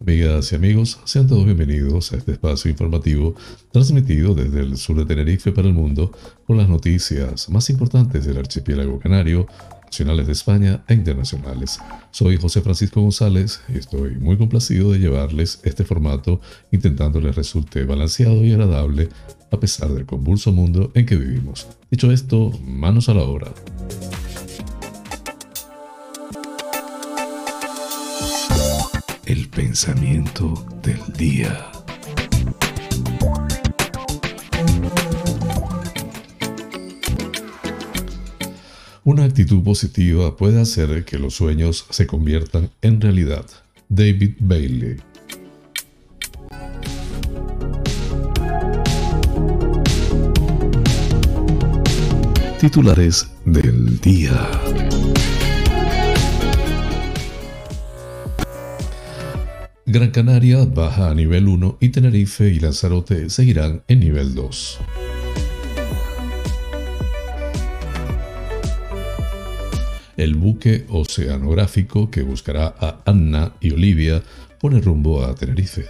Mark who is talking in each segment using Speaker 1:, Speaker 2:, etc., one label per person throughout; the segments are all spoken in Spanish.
Speaker 1: Amigas y amigos, sean todos bienvenidos a este espacio informativo transmitido desde el sur de Tenerife para el mundo con las noticias más importantes del archipiélago canario, nacionales de España e internacionales. Soy José Francisco González y estoy muy complacido de llevarles este formato intentando les resulte balanceado y agradable a pesar del convulso mundo en que vivimos. Dicho esto, manos a la obra. El pensamiento del día. Una actitud positiva puede hacer que los sueños se conviertan en realidad. David Bailey. Titulares del día. Gran Canaria baja a nivel 1 y Tenerife y Lanzarote seguirán en nivel 2. El buque oceanográfico que buscará a Anna y Olivia pone rumbo a Tenerife.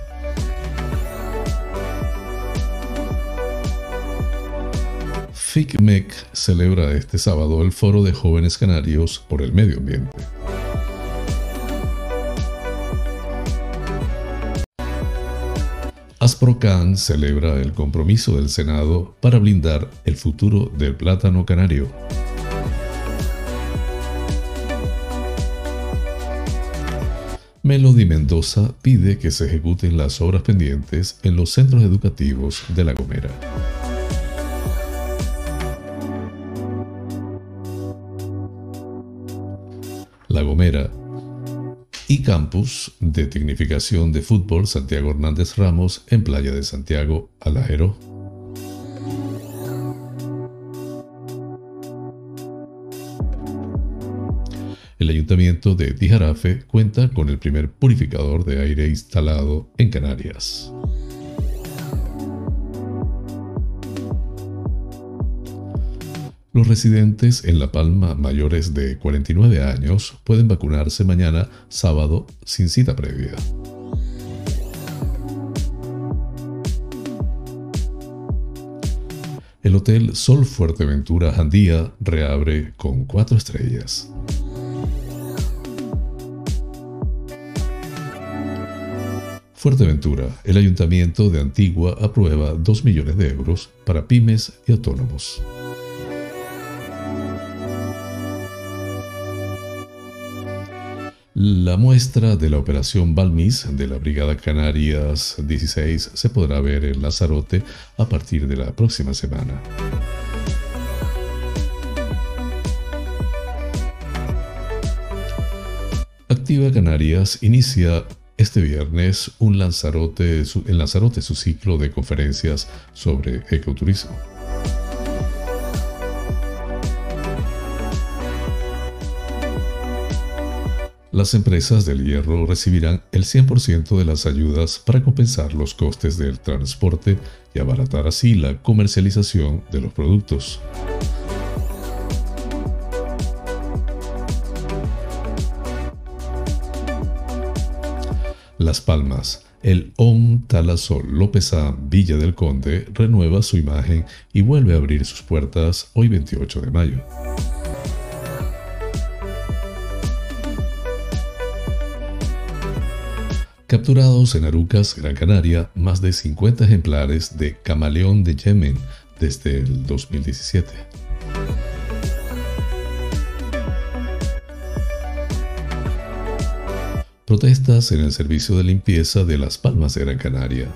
Speaker 1: FICMEC celebra este sábado el Foro de Jóvenes Canarios por el Medio Ambiente. Asprocan celebra el compromiso del Senado para blindar el futuro del plátano canario. Melody Mendoza pide que se ejecuten las obras pendientes en los centros educativos de La Gomera. La Gomera y campus de tecnificación de fútbol Santiago Hernández Ramos en Playa de Santiago, Alajero. El ayuntamiento de Tijarafe cuenta con el primer purificador de aire instalado en Canarias. Los residentes en La Palma mayores de 49 años pueden vacunarse mañana sábado sin cita previa. El Hotel Sol Fuerteventura Jandía reabre con cuatro estrellas. Fuerteventura, el ayuntamiento de Antigua aprueba 2 millones de euros para pymes y autónomos. La muestra de la operación Balmis de la Brigada Canarias 16 se podrá ver en Lazarote a partir de la próxima semana. Activa Canarias inicia este viernes un Lanzarote, en Lanzarote su ciclo de conferencias sobre ecoturismo. Las empresas del hierro recibirán el 100% de las ayudas para compensar los costes del transporte y abaratar así la comercialización de los productos. Las Palmas. El OM Talasol Lópeza Villa del Conde renueva su imagen y vuelve a abrir sus puertas hoy 28 de mayo. Capturados en Arucas, Gran Canaria, más de 50 ejemplares de camaleón de Yemen desde el 2017. Protestas en el servicio de limpieza de Las Palmas de Gran Canaria.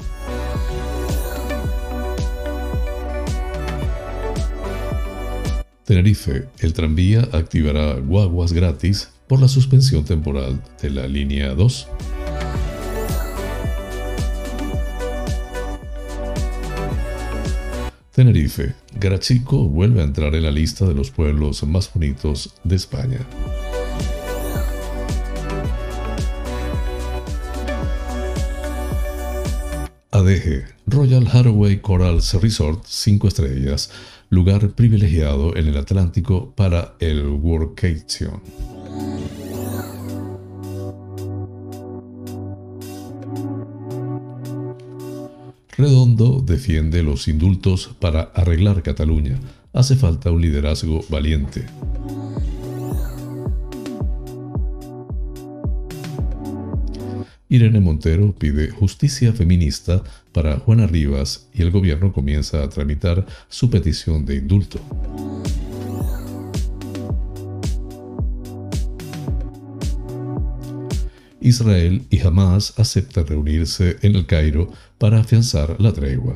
Speaker 1: Tenerife, el tranvía activará guaguas gratis por la suspensión temporal de la línea 2. Tenerife. Garachico vuelve a entrar en la lista de los pueblos más bonitos de España. ADG, Royal Hathaway Corals Resort 5 estrellas, lugar privilegiado en el Atlántico para el workation. Redondo defiende los indultos para arreglar Cataluña. Hace falta un liderazgo valiente. Irene Montero pide justicia feminista para Juana Rivas y el gobierno comienza a tramitar su petición de indulto. Israel y Hamas aceptan reunirse en el Cairo para afianzar la tregua.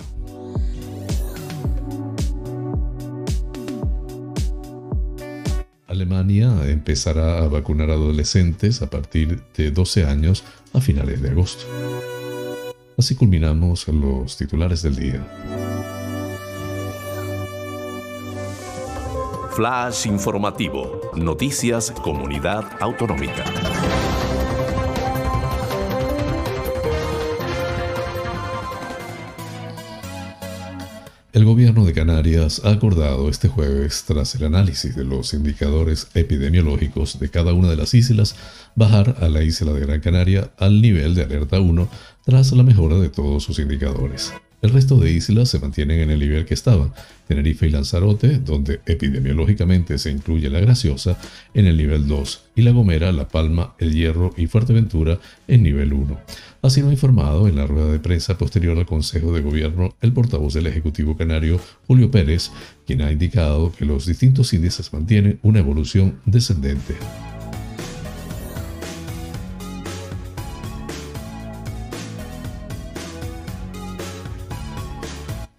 Speaker 1: Alemania empezará a vacunar adolescentes a partir de 12 años a finales de agosto. Así culminamos los titulares del día.
Speaker 2: Flash informativo. Noticias Comunidad Autonómica.
Speaker 1: El gobierno de Canarias ha acordado este jueves, tras el análisis de los indicadores epidemiológicos de cada una de las islas, bajar a la isla de Gran Canaria al nivel de alerta 1 tras la mejora de todos sus indicadores. El resto de islas se mantienen en el nivel que estaban, Tenerife y Lanzarote, donde epidemiológicamente se incluye la Graciosa, en el nivel 2, y La Gomera, La Palma, El Hierro y Fuerteventura en nivel 1. Así lo ha informado en la rueda de prensa posterior al Consejo de Gobierno el portavoz del Ejecutivo Canario, Julio Pérez, quien ha indicado que los distintos índices mantienen una evolución descendente.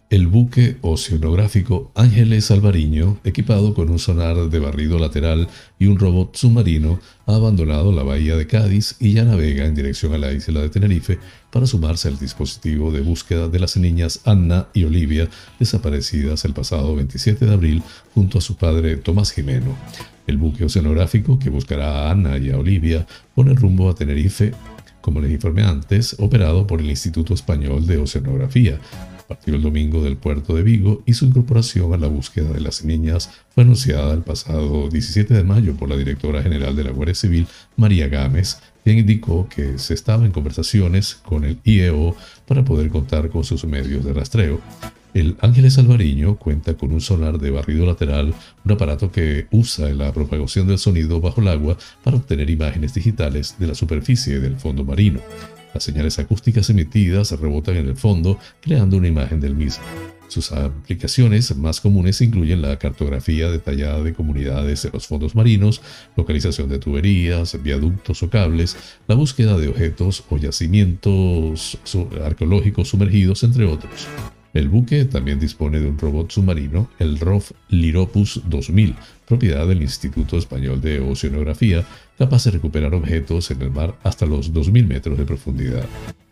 Speaker 1: El buque oceanográfico Ángeles Alvariño, equipado con un sonar de barrido lateral y un robot submarino, ha abandonado la bahía de Cádiz y ya navega en dirección a la isla de Tenerife para sumarse al dispositivo de búsqueda de las niñas Anna y Olivia, desaparecidas el pasado 27 de abril junto a su padre Tomás Jimeno. El buque oceanográfico que buscará a Anna y a Olivia pone rumbo a Tenerife como les informé antes, operado por el Instituto Español de Oceanografía, partió el domingo del puerto de Vigo y su incorporación a la búsqueda de las niñas fue anunciada el pasado 17 de mayo por la directora general de la Guardia Civil, María Gámez, quien indicó que se estaba en conversaciones con el IEO para poder contar con sus medios de rastreo. El Ángeles Alvariño cuenta con un sonar de barrido lateral, un aparato que usa la propagación del sonido bajo el agua para obtener imágenes digitales de la superficie del fondo marino. Las señales acústicas emitidas rebotan en el fondo, creando una imagen del mismo. Sus aplicaciones más comunes incluyen la cartografía detallada de comunidades de los fondos marinos, localización de tuberías, viaductos o cables, la búsqueda de objetos o yacimientos arqueológicos sumergidos, entre otros. El buque también dispone de un robot submarino, el ROF Liropus 2000, propiedad del Instituto Español de Oceanografía, capaz de recuperar objetos en el mar hasta los 2.000 metros de profundidad.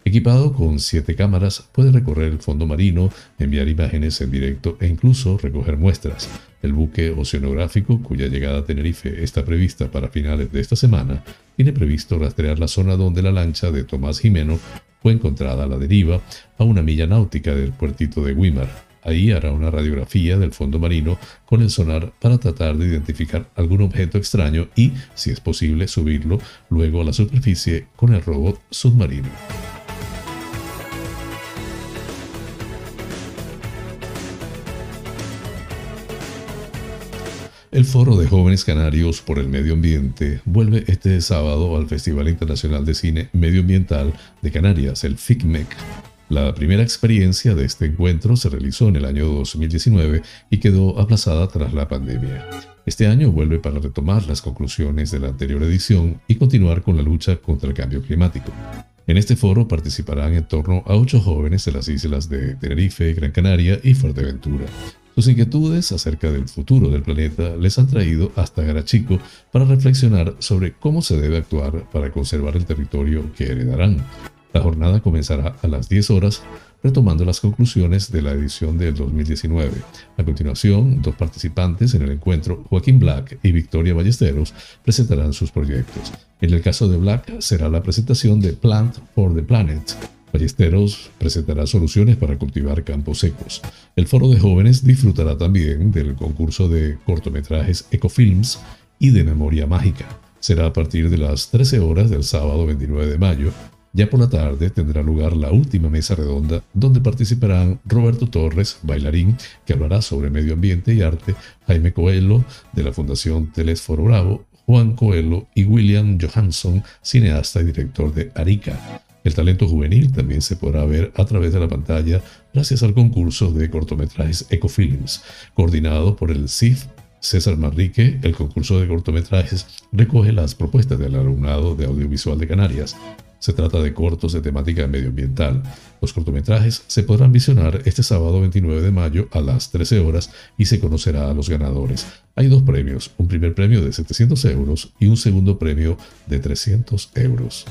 Speaker 1: Equipado con siete cámaras, puede recorrer el fondo marino, enviar imágenes en directo e incluso recoger muestras. El buque oceanográfico, cuya llegada a Tenerife está prevista para finales de esta semana, tiene previsto rastrear la zona donde la lancha de Tomás Jimeno fue encontrada a la deriva a una milla náutica del puertito de Wimar. Ahí hará una radiografía del fondo marino con el sonar para tratar de identificar algún objeto extraño y, si es posible, subirlo luego a la superficie con el robot submarino. El Foro de Jóvenes Canarios por el Medio Ambiente vuelve este sábado al Festival Internacional de Cine Medioambiental de Canarias, el FICMEC. La primera experiencia de este encuentro se realizó en el año 2019 y quedó aplazada tras la pandemia. Este año vuelve para retomar las conclusiones de la anterior edición y continuar con la lucha contra el cambio climático. En este foro participarán en torno a ocho jóvenes de las islas de Tenerife, Gran Canaria y Fuerteventura. Sus inquietudes acerca del futuro del planeta les han traído hasta Garachico para reflexionar sobre cómo se debe actuar para conservar el territorio que heredarán. La jornada comenzará a las 10 horas retomando las conclusiones de la edición del 2019. A continuación, dos participantes en el encuentro, Joaquín Black y Victoria Ballesteros, presentarán sus proyectos. En el caso de Black será la presentación de Plant for the Planet, Ballesteros presentará soluciones para cultivar campos secos. El foro de jóvenes disfrutará también del concurso de cortometrajes Ecofilms y de Memoria Mágica. Será a partir de las 13 horas del sábado 29 de mayo. Ya por la tarde tendrá lugar la última mesa redonda donde participarán Roberto Torres, bailarín, que hablará sobre medio ambiente y arte, Jaime Coelho, de la Fundación Telesforo Bravo, Juan Coelho y William Johansson, cineasta y director de Arica. El talento juvenil también se podrá ver a través de la pantalla gracias al concurso de cortometrajes Ecofilms, coordinado por el CIF César Manrique, el concurso de cortometrajes recoge las propuestas del alumnado de audiovisual de Canarias. Se trata de cortos de temática medioambiental. Los cortometrajes se podrán visionar este sábado 29 de mayo a las 13 horas y se conocerá a los ganadores. Hay dos premios, un primer premio de 700 euros y un segundo premio de 300 euros.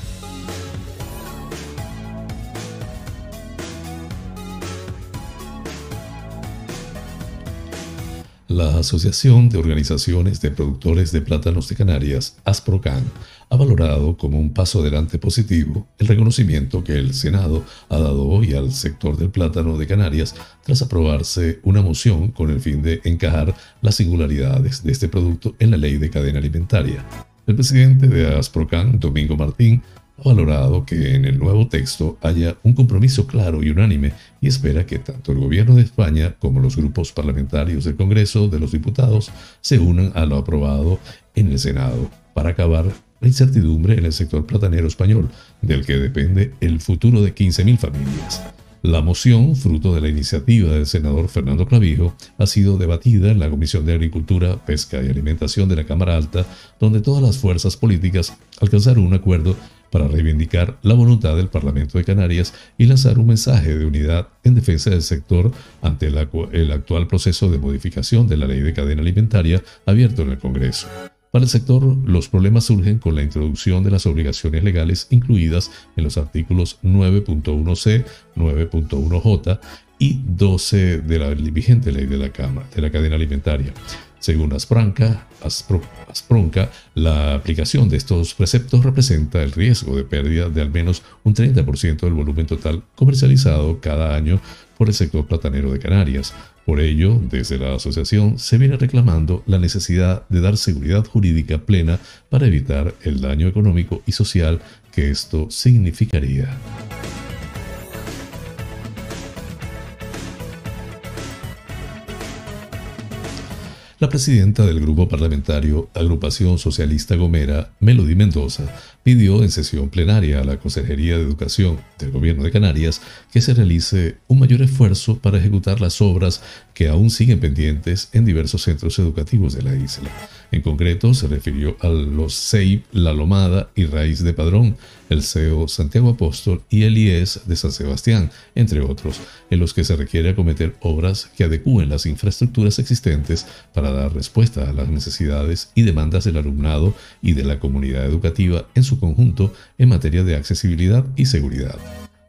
Speaker 1: La Asociación de Organizaciones de Productores de Plátanos de Canarias, ASPROCAN, ha valorado como un paso adelante positivo el reconocimiento que el Senado ha dado hoy al sector del plátano de Canarias tras aprobarse una moción con el fin de encajar las singularidades de este producto en la ley de cadena alimentaria. El presidente de ASPROCAN, Domingo Martín, valorado que en el nuevo texto haya un compromiso claro y unánime y espera que tanto el gobierno de España como los grupos parlamentarios del Congreso de los Diputados se unan a lo aprobado en el Senado para acabar la incertidumbre en el sector platanero español, del que depende el futuro de 15.000 familias. La moción, fruto de la iniciativa del senador Fernando Clavijo, ha sido debatida en la Comisión de Agricultura, Pesca y Alimentación de la Cámara Alta, donde todas las fuerzas políticas alcanzaron un acuerdo para reivindicar la voluntad del Parlamento de Canarias y lanzar un mensaje de unidad en defensa del sector ante el actual proceso de modificación de la ley de cadena alimentaria abierto en el Congreso. Para el sector, los problemas surgen con la introducción de las obligaciones legales incluidas en los artículos 9.1c, 9.1j y 12 de la vigente ley de de la cadena alimentaria. Según Aspranca, Aspronca, la aplicación de estos preceptos representa el riesgo de pérdida de al menos un 30% del volumen total comercializado cada año por el sector platanero de Canarias. Por ello, desde la asociación se viene reclamando la necesidad de dar seguridad jurídica plena para evitar el daño económico y social que esto significaría. La presidenta del grupo parlamentario Agrupación Socialista Gomera, Melody Mendoza, pidió en sesión plenaria a la Consejería de Educación del Gobierno de Canarias que se realice un mayor esfuerzo para ejecutar las obras que aún siguen pendientes en diversos centros educativos de la isla. En concreto, se refirió a los CEIP La Lomada y Raíz de Padrón, el CEO Santiago Apóstol y el IES de San Sebastián, entre otros, en los que se requiere acometer obras que adecúen las infraestructuras existentes para dar respuesta a las necesidades y demandas del alumnado y de la comunidad educativa en su conjunto en materia de accesibilidad y seguridad.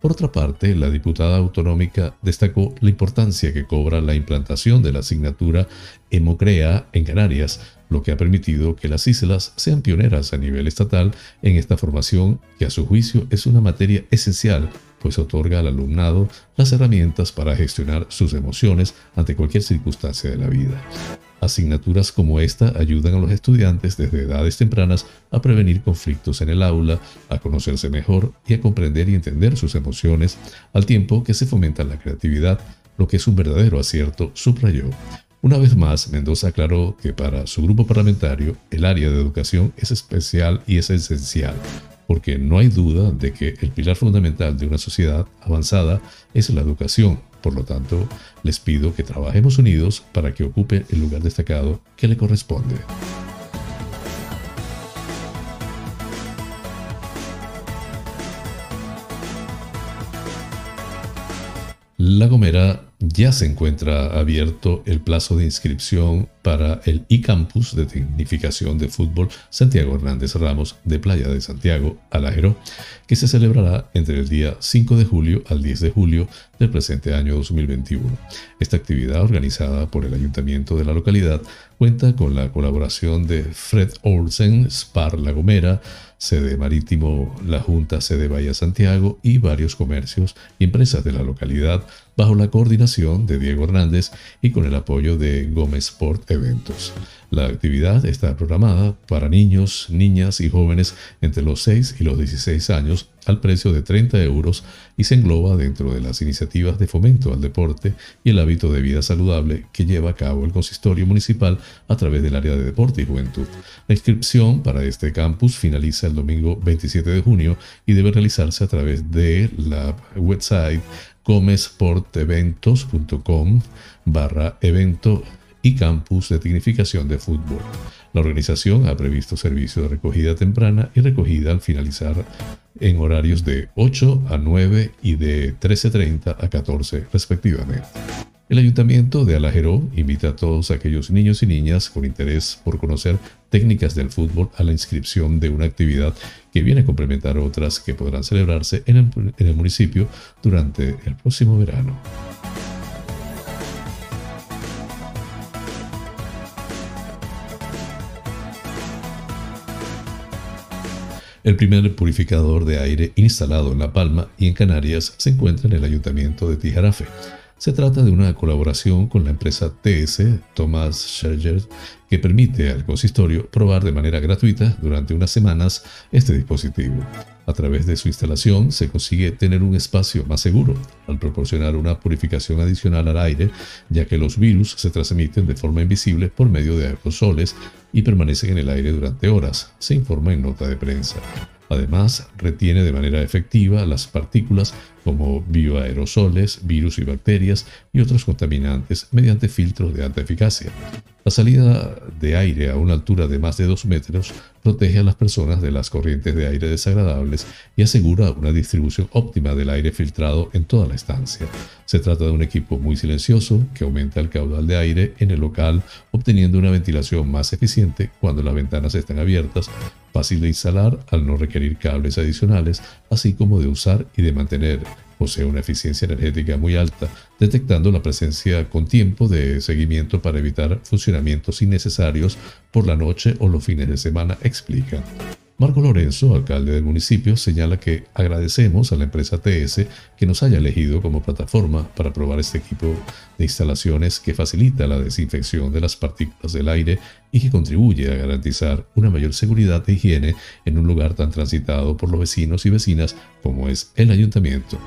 Speaker 1: Por otra parte, la diputada autonómica destacó la importancia que cobra la implantación de la asignatura Hemocrea en Canarias, lo que ha permitido que las islas sean pioneras a nivel estatal en esta formación que a su juicio es una materia esencial, pues otorga al alumnado las herramientas para gestionar sus emociones ante cualquier circunstancia de la vida. Asignaturas como esta ayudan a los estudiantes desde edades tempranas a prevenir conflictos en el aula, a conocerse mejor y a comprender y entender sus emociones, al tiempo que se fomenta la creatividad, lo que es un verdadero acierto, subrayó. Una vez más, Mendoza aclaró que para su grupo parlamentario el área de educación es especial y es esencial, porque no hay duda de que el pilar fundamental de una sociedad avanzada es la educación, por lo tanto, les pido que trabajemos unidos para que ocupe el lugar destacado que le corresponde. La Gomera ya se encuentra abierto el plazo de inscripción para el e-campus de tecnificación de fútbol Santiago Hernández Ramos de Playa de Santiago, Alajero, que se celebrará entre el día 5 de julio al 10 de julio del presente año 2021. Esta actividad organizada por el ayuntamiento de la localidad cuenta con la colaboración de Fred Olsen, Spar La Gomera, sede marítimo La Junta, sede Bahía Santiago y varios comercios y empresas de la localidad bajo la coordinación de Diego Hernández y con el apoyo de Gómez Sport La actividad está programada para niños, niñas y jóvenes entre los 6 y los 16 años al precio de 30 euros y se engloba dentro de las iniciativas de fomento al deporte y el hábito de vida saludable que lleva a cabo el consistorio municipal a través del área de deporte y juventud. La inscripción para este campus finaliza el domingo 27 de junio y debe realizarse a través de la website gomesporteventos.com barra y campus de tecnificación de fútbol. La organización ha previsto servicio de recogida temprana y recogida al finalizar en horarios de 8 a 9 y de 13.30 a 14 respectivamente. El Ayuntamiento de Alajeró invita a todos aquellos niños y niñas con interés por conocer técnicas del fútbol a la inscripción de una actividad que viene a complementar otras que podrán celebrarse en el, en el municipio durante el próximo verano. El primer purificador de aire instalado en La Palma y en Canarias se encuentra en el Ayuntamiento de Tijarafe. Se trata de una colaboración con la empresa TS Thomas Scherger que permite al consistorio probar de manera gratuita durante unas semanas este dispositivo. A través de su instalación se consigue tener un espacio más seguro al proporcionar una purificación adicional al aire, ya que los virus se transmiten de forma invisible por medio de aerosoles y permanecen en el aire durante horas, se informa en nota de prensa. Además, retiene de manera efectiva las partículas como bioaerosoles, virus y bacterias y otros contaminantes mediante filtros de alta eficacia. La salida de aire a una altura de más de 2 metros protege a las personas de las corrientes de aire desagradables y asegura una distribución óptima del aire filtrado en toda la estancia. Se trata de un equipo muy silencioso que aumenta el caudal de aire en el local, obteniendo una ventilación más eficiente cuando las ventanas están abiertas, fácil de instalar al no requerir cables adicionales, así como de usar y de mantener posee una eficiencia energética muy alta, detectando la presencia con tiempo de seguimiento para evitar funcionamientos innecesarios por la noche o los fines de semana, explica. Marco Lorenzo, alcalde del municipio, señala que agradecemos a la empresa TS que nos haya elegido como plataforma para probar este equipo de instalaciones que facilita la desinfección de las partículas del aire y que contribuye a garantizar una mayor seguridad de higiene en un lugar tan transitado por los vecinos y vecinas como es el ayuntamiento.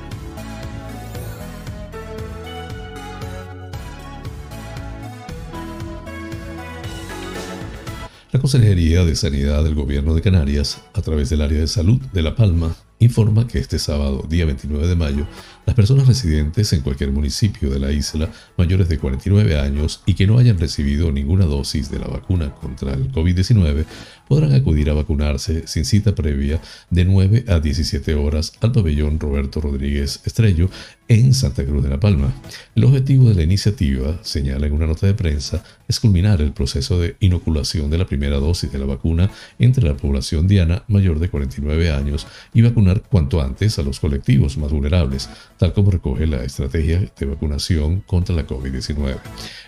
Speaker 1: La Consejería de Sanidad del Gobierno de Canarias, a través del área de salud de La Palma, informa que este sábado, día 29 de mayo, las personas residentes en cualquier municipio de la isla mayores de 49 años y que no hayan recibido ninguna dosis de la vacuna contra el COVID-19 podrán acudir a vacunarse sin cita previa de 9 a 17 horas al pabellón Roberto Rodríguez Estrello en Santa Cruz de la Palma. El objetivo de la iniciativa, señala en una nota de prensa, es culminar el proceso de inoculación de la primera dosis de la vacuna entre la población diana mayor de 49 años y vacunar cuanto antes a los colectivos más vulnerables, tal como recoge la estrategia de vacunación contra la COVID-19.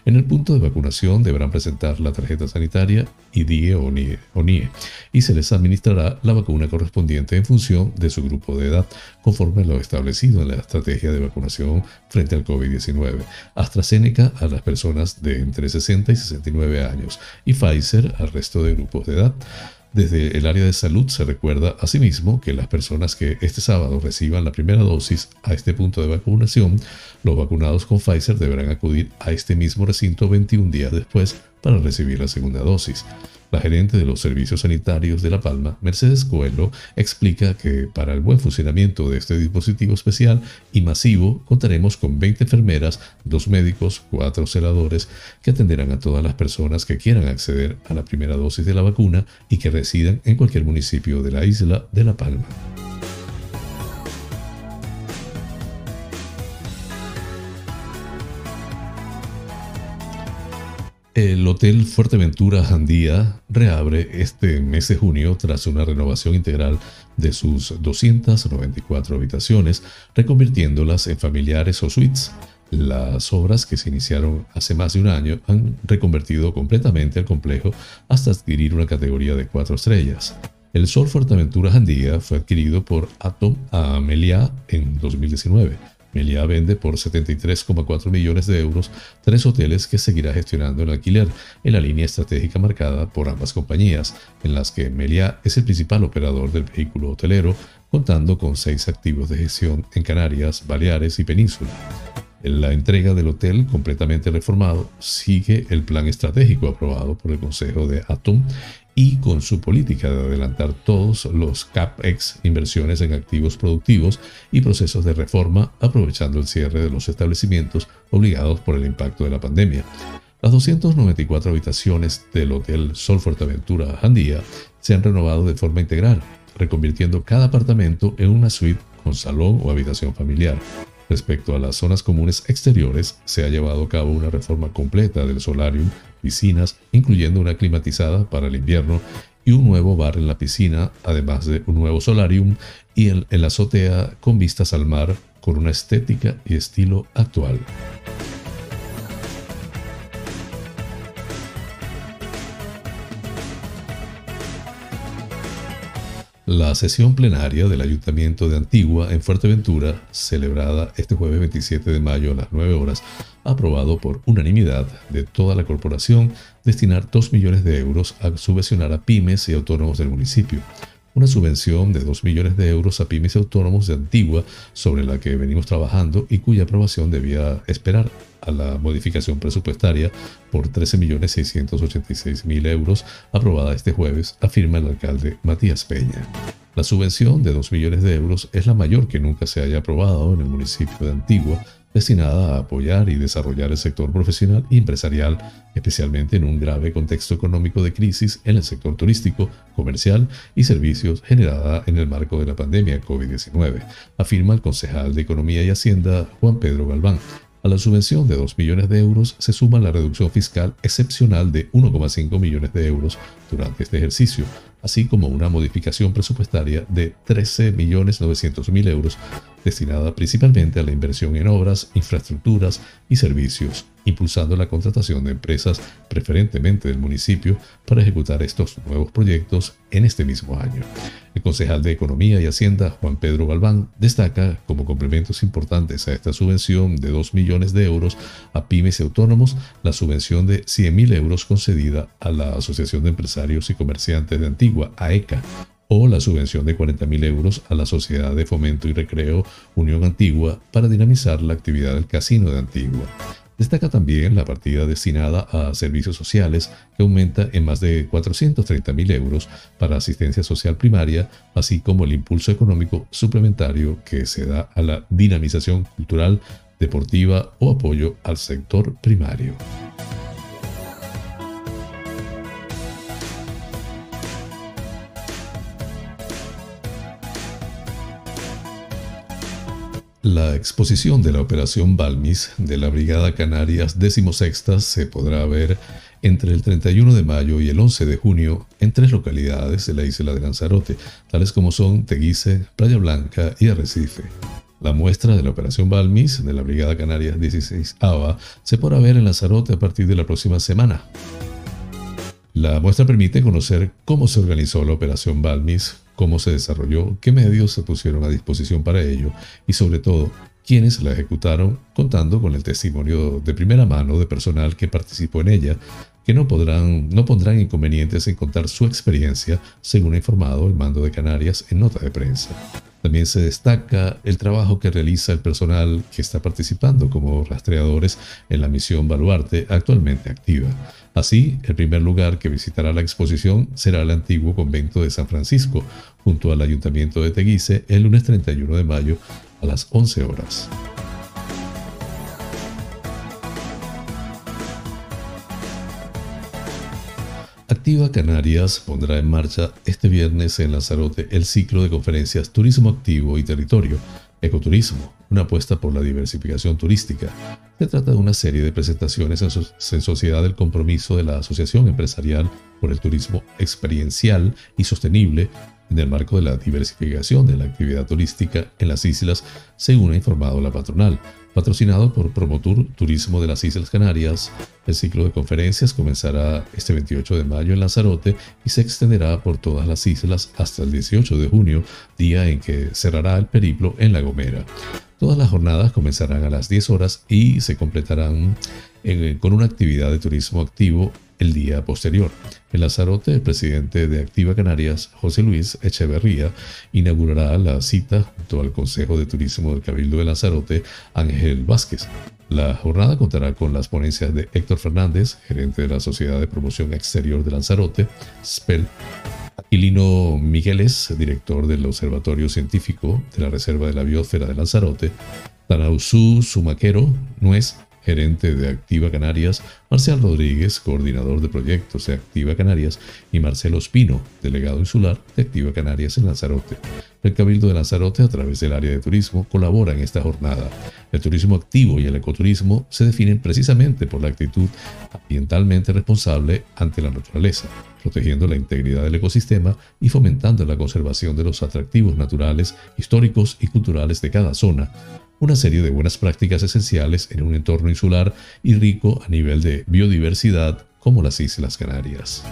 Speaker 1: En el punto de vacunación deberán presentar la tarjeta sanitaria y DIE o NIE, NIE y se les administrará la vacuna correspondiente en función de su grupo de edad, conforme lo establecido en la estrategia de vacunación frente al COVID-19. AstraZeneca a las personas de entre 60 y 69 años y Pfizer al resto de grupos de edad. Desde el área de salud se recuerda asimismo que las personas que este sábado reciban la primera dosis a este punto de vacunación, los vacunados con Pfizer deberán acudir a este mismo recinto 21 días después para recibir la segunda dosis. La gerente de los servicios sanitarios de La Palma, Mercedes Coelho, explica que para el buen funcionamiento de este dispositivo especial y masivo contaremos con 20 enfermeras, dos médicos, cuatro celadores que atenderán a todas las personas que quieran acceder a la primera dosis de la vacuna y que residan en cualquier municipio de la isla de La Palma. El Hotel Fuerteventura Jandía reabre este mes de junio tras una renovación integral de sus 294 habitaciones, reconvirtiéndolas en familiares o suites. Las obras que se iniciaron hace más de un año han reconvertido completamente el complejo hasta adquirir una categoría de cuatro estrellas. El Sol Fuerteventura Jandía fue adquirido por Atom a Meliá en 2019 Meliá vende por 73,4 millones de euros tres hoteles que seguirá gestionando el alquiler en la línea estratégica marcada por ambas compañías, en las que Meliá es el principal operador del vehículo hotelero, contando con seis activos de gestión en Canarias, Baleares y Península. La entrega del hotel completamente reformado sigue el plan estratégico aprobado por el Consejo de Atom y con su política de adelantar todos los CAPEX, inversiones en activos productivos y procesos de reforma, aprovechando el cierre de los establecimientos obligados por el impacto de la pandemia. Las 294 habitaciones del Hotel Sol Fuerteventura Jandía se han renovado de forma integral, reconvirtiendo cada apartamento en una suite con salón o habitación familiar. Respecto a las zonas comunes exteriores, se ha llevado a cabo una reforma completa del solarium, piscinas, incluyendo una climatizada para el invierno y un nuevo bar en la piscina, además de un nuevo solarium y en, la azotea con vistas al mar con una estética y estilo actual. La sesión plenaria del Ayuntamiento de Antigua en Fuerteventura, celebrada este jueves 27 de mayo a las 9 horas, ha aprobado por unanimidad de toda la corporación destinar 2 millones de euros a subvencionar a pymes y autónomos del municipio. Una subvención de 2 millones de euros a pymes y autónomos de Antigua sobre la que venimos trabajando y cuya aprobación debía esperar a la modificación presupuestaria por 13.686.000 euros aprobada este jueves, afirma el alcalde Matías Peña. La subvención de 2 millones de euros es la mayor que nunca se haya aprobado en el municipio de Antigua, destinada a apoyar y desarrollar el sector profesional y empresarial, especialmente en un grave contexto económico de crisis en el sector turístico, comercial y servicios generada en el marco de la pandemia COVID-19, afirma el concejal de Economía y Hacienda Juan Pedro Galván, a la subvención de 2 millones de euros se suma la reducción fiscal excepcional de 1,5 millones de euros durante este ejercicio, así como una modificación presupuestaria de 13.900.000 euros destinada principalmente a la inversión en obras, infraestructuras y servicios, impulsando la contratación de empresas preferentemente del municipio para ejecutar estos nuevos proyectos en este mismo año. El concejal de Economía y Hacienda, Juan Pedro Galván, destaca como complementos importantes a esta subvención de 2 millones de euros a pymes y autónomos la subvención de 100.000 euros concedida a la Asociación de Empresarios y Comerciantes de Antigua, AECA, o la subvención de 40.000 euros a la Sociedad de Fomento y Recreo Unión Antigua para dinamizar la actividad del Casino de Antigua. Destaca también la partida destinada a servicios sociales, que aumenta en más de 430.000 euros para asistencia social primaria, así como el impulso económico suplementario que se da a la dinamización cultural, deportiva o apoyo al sector primario. La exposición de la Operación Balmis de la Brigada Canarias 16 se podrá ver entre el 31 de mayo y el 11 de junio en tres localidades de la isla de Lanzarote, tales como son Teguise, Playa Blanca y Arrecife. La muestra de la Operación Balmis de la Brigada Canarias 16 AVA se podrá ver en Lanzarote a partir de la próxima semana. La muestra permite conocer cómo se organizó la Operación Balmis, cómo se desarrolló, qué medios se pusieron a disposición para ello y sobre todo quiénes la ejecutaron, contando con el testimonio de primera mano de personal que participó en ella, que no, podrán, no pondrán inconvenientes en contar su experiencia, según ha informado el mando de Canarias en nota de prensa. También se destaca el trabajo que realiza el personal que está participando como rastreadores en la misión Baluarte actualmente activa. Así, el primer lugar que visitará la exposición será el antiguo convento de San Francisco, junto al Ayuntamiento de Teguise, el lunes 31 de mayo a las 11 horas. Activa Canarias pondrá en marcha este viernes en Lanzarote el ciclo de conferencias Turismo Activo y Territorio, Ecoturismo, una apuesta por la diversificación turística, Se trata de una serie de presentaciones en, sociedad del compromiso de la Asociación Empresarial por el Turismo Experiencial y Sostenible en el marco de la diversificación de la actividad turística en las islas, según ha informado la patronal. Patrocinado por Promotur Turismo de las Islas Canarias, el ciclo de conferencias comenzará este 28 de mayo en Lanzarote y se extenderá por todas las islas hasta el 18 de junio, día en que cerrará el periplo en La Gomera. Todas las jornadas comenzarán a las 10 horas y se completarán con una actividad de turismo activo el día posterior. En Lanzarote, el presidente de Activa Canarias, José Luis Echeverría, inaugurará la cita junto al Consejo de Turismo del Cabildo de Lanzarote, Ángel Vázquez. La jornada contará con las ponencias de Héctor Fernández, gerente de la Sociedad de Promoción Exterior de Lanzarote, SPEL, Aquilino Migueles, director del Observatorio Científico de la Reserva de la Biosfera de Lanzarote, Tanausú Sumaquero, Nuez, gerente de Activa Canarias, Marcial Rodríguez, coordinador de proyectos de Activa Canarias, y Marcelo Espino, delegado insular de Activa Canarias en Lanzarote. El Cabildo de Lanzarote, a través del área de turismo, colabora en esta jornada. El turismo activo y el ecoturismo se definen precisamente por la actitud ambientalmente responsable ante la naturaleza, protegiendo la integridad del ecosistema y fomentando la conservación de los atractivos naturales, históricos y culturales de cada zona, una serie de buenas prácticas esenciales en un entorno insular y rico a nivel de biodiversidad como las Islas Canarias.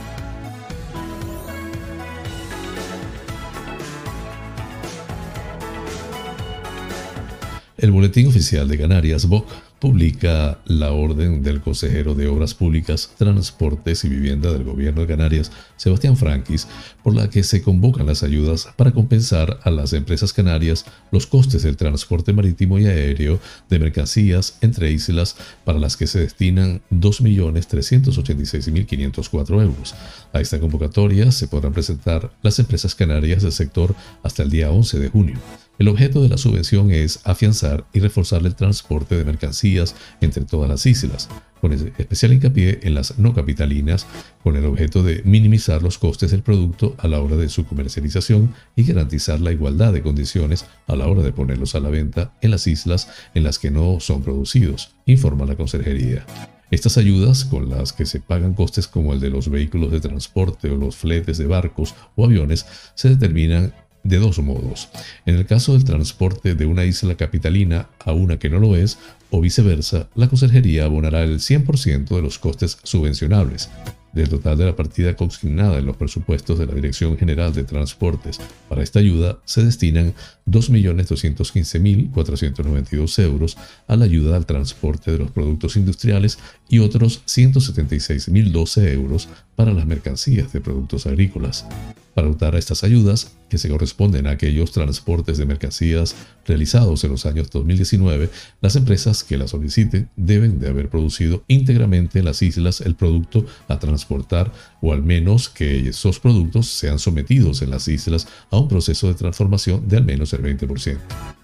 Speaker 1: El Boletín Oficial de Canarias, BOC, publica la orden del consejero de Obras Públicas, Transportes y Vivienda del Gobierno de Canarias, Sebastián Franquis, por la que se convocan las ayudas para compensar a las empresas canarias los costes del transporte marítimo y aéreo de mercancías entre islas para las que se destinan 2.386.504 euros. A esta convocatoria se podrán presentar las empresas canarias del sector hasta el día 11 de junio. El objeto de la subvención es afianzar y reforzar el transporte de mercancías entre todas las islas, con especial hincapié en las no capitalinas, con el objeto de minimizar los costes del producto a la hora de su comercialización y garantizar la igualdad de condiciones a la hora de ponerlos a la venta en las islas en las que no son producidos, informa la Consejería. Estas ayudas, con las que se pagan costes como el de los vehículos de transporte o los fletes de barcos o aviones, se determinan de dos modos. En el caso del transporte de una isla capitalina a una que no lo es, o viceversa, la Conserjería abonará el 100% de los costes subvencionables. Del total de la partida consignada en los presupuestos de la Dirección General de Transportes para esta ayuda, se destinan 2.215.492 euros a la ayuda al transporte de los productos industriales y otros 176.012 euros para las mercancías de productos agrícolas. Para optar a estas ayudas, que se corresponden a aquellos transportes de mercancías realizados en los años 2019, las empresas que la soliciten deben de haber producido íntegramente en las islas el producto a transportar o al menos que esos productos sean sometidos en las islas a un proceso de transformación de al menos el 20%.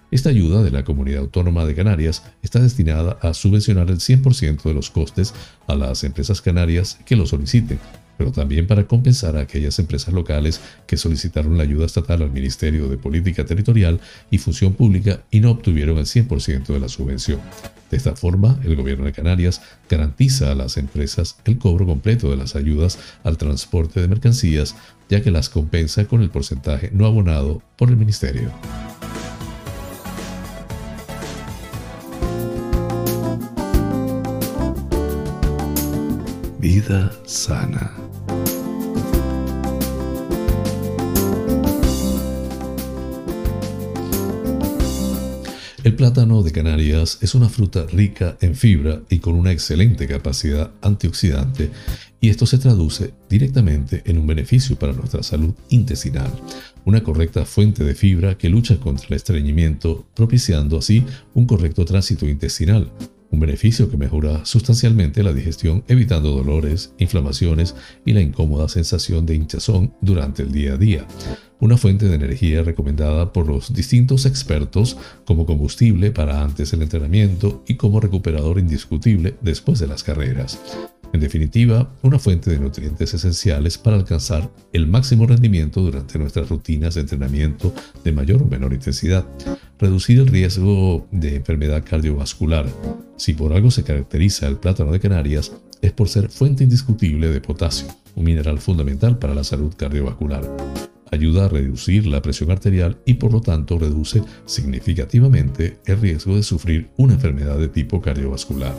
Speaker 1: Esta ayuda de la Comunidad Autónoma de Canarias está destinada a subvencionar el 100% de los costes a las empresas canarias que lo soliciten, pero también para compensar a aquellas empresas locales que solicitaron la ayuda estatal al Ministerio de Política Territorial y Función Pública y no obtuvieron el 100% de la subvención. De esta forma, el Gobierno de Canarias garantiza a las empresas el cobro completo de las ayudas al transporte de mercancías, ya que las compensa con el porcentaje no abonado por el Ministerio. Vida sana. El plátano de Canarias es una fruta rica en fibra y con una excelente capacidad antioxidante y esto se traduce directamente en un beneficio para nuestra salud intestinal, una correcta fuente de fibra que lucha contra el estreñimiento, propiciando así un correcto tránsito intestinal, un beneficio que mejora sustancialmente la digestión evitando dolores, inflamaciones y la incómoda sensación de hinchazón durante el día a día una fuente de energía recomendada por los distintos expertos como combustible para antes del entrenamiento y como recuperador indiscutible después de las carreras. En definitiva, una fuente de nutrientes esenciales para alcanzar el máximo rendimiento durante nuestras rutinas de entrenamiento de mayor o menor intensidad. Reducir el riesgo de enfermedad cardiovascular. Si por algo se caracteriza el plátano de Canarias, es por ser fuente indiscutible de potasio, un mineral fundamental para la salud cardiovascular ayuda a reducir la presión arterial y por lo tanto reduce significativamente el riesgo de sufrir una enfermedad de tipo cardiovascular.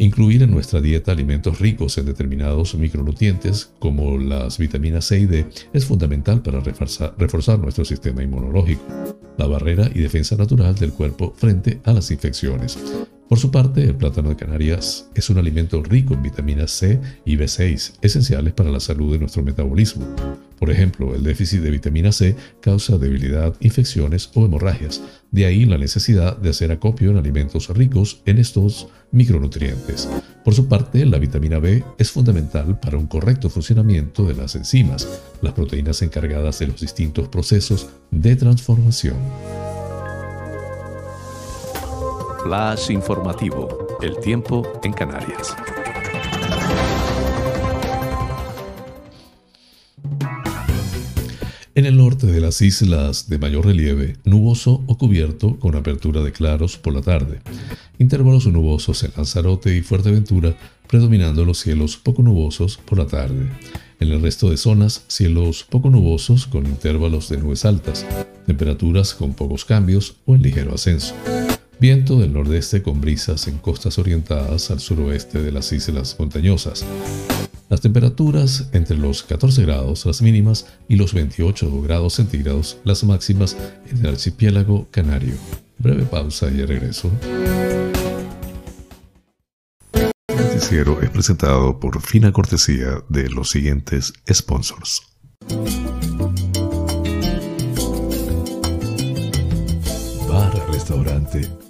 Speaker 1: Incluir en nuestra dieta alimentos ricos en determinados micronutrientes como las vitaminas C y D es fundamental para reforzar, nuestro sistema inmunológico, la barrera y defensa natural del cuerpo frente a las infecciones. Por su parte, el plátano de Canarias es un alimento rico en vitaminas C y B6, esenciales para la salud de nuestro metabolismo. Por ejemplo, el déficit de vitamina C causa debilidad, infecciones o hemorragias. De ahí la necesidad de hacer acopio en alimentos ricos en estos micronutrientes. Por su parte, la vitamina B es fundamental para un correcto funcionamiento de las enzimas, las proteínas encargadas de los distintos procesos de transformación.
Speaker 2: Flash informativo. El tiempo en Canarias.
Speaker 1: En el norte de las islas de mayor relieve, nuboso o cubierto con apertura de claros por la tarde. Intervalos nubosos en Lanzarote y Fuerteventura, predominando los cielos poco nubosos por la tarde. En el resto de zonas, cielos poco nubosos con intervalos de nubes altas, temperaturas con pocos cambios o en ligero ascenso. Viento del nordeste con brisas en costas orientadas al suroeste de las islas montañosas. Las temperaturas entre los 14 grados las mínimas y los 28 grados centígrados las máximas en el archipiélago canario. Breve pausa y regreso. El noticiero es presentado por fina cortesía de los siguientes sponsors. Bar Restaurante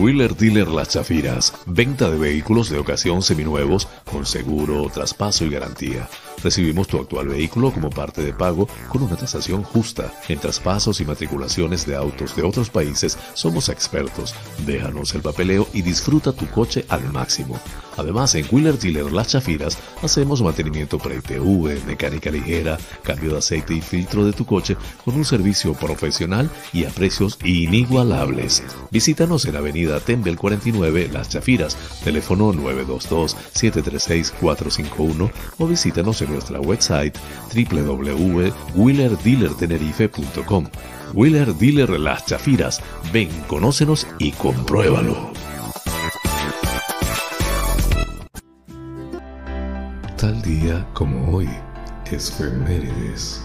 Speaker 2: Wheeler Dealer Las Chafiras. Venta de vehículos de ocasión seminuevos con seguro, traspaso y garantía. Recibimos tu actual vehículo como parte de pago con una tasación justa. En traspasos y matriculaciones de autos de otros países somos expertos. Déjanos el papeleo y disfruta tu coche al máximo. Además, en Wheeler Dealer Las Chafiras hacemos mantenimiento pre-ITV, mecánica ligera, cambio de aceite y filtro de tu coche con un servicio profesional y a precios inigualables. Visítanos en Avenida Tembel 49 Las Chafiras, teléfono 922-736-451 o visítanos en nuestra website www.wheelerdealertenerife.com. Wheeler Dealer Las Chafiras. Ven, conócenos y compruébalo.
Speaker 1: Tal día como hoy, es Femérides.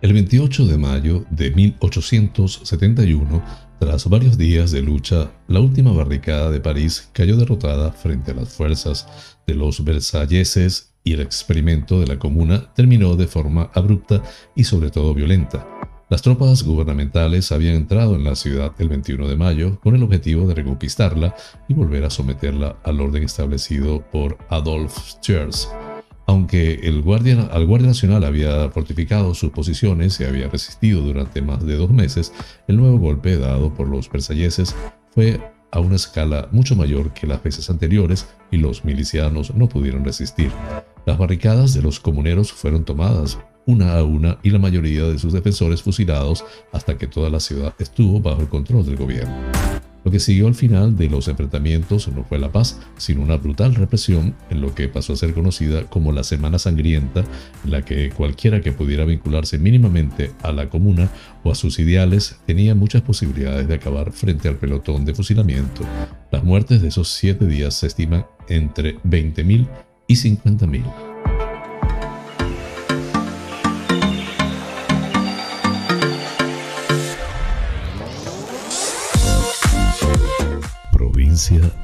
Speaker 1: El 28 de mayo de 1871, tras varios días de lucha, la última barricada de París cayó derrotada frente a las fuerzas de los versalleses y el experimento de la Comuna terminó de forma abrupta y sobre todo violenta. Las tropas gubernamentales habían entrado en la ciudad el 21 de mayo con el objetivo de reconquistarla y volver a someterla al orden establecido por Adolf Schurz. Aunque el guardia, al Guardia Nacional había fortificado sus posiciones y había resistido durante más de dos meses, el nuevo golpe dado por los versalleses fue a una escala mucho mayor que las veces anteriores y los milicianos no pudieron resistir. Las barricadas de los comuneros fueron tomadas una a una y la mayoría de sus defensores fusilados hasta que toda la ciudad estuvo bajo el control del gobierno. Lo que siguió al final de los enfrentamientos no fue la paz, sino una brutal represión en lo que pasó a ser conocida como la Semana Sangrienta, en la que cualquiera que pudiera vincularse mínimamente a la comuna o a sus ideales tenía muchas posibilidades de acabar frente al pelotón de fusilamiento. Las muertes de esos siete días se estiman entre 20.000 y 50.000.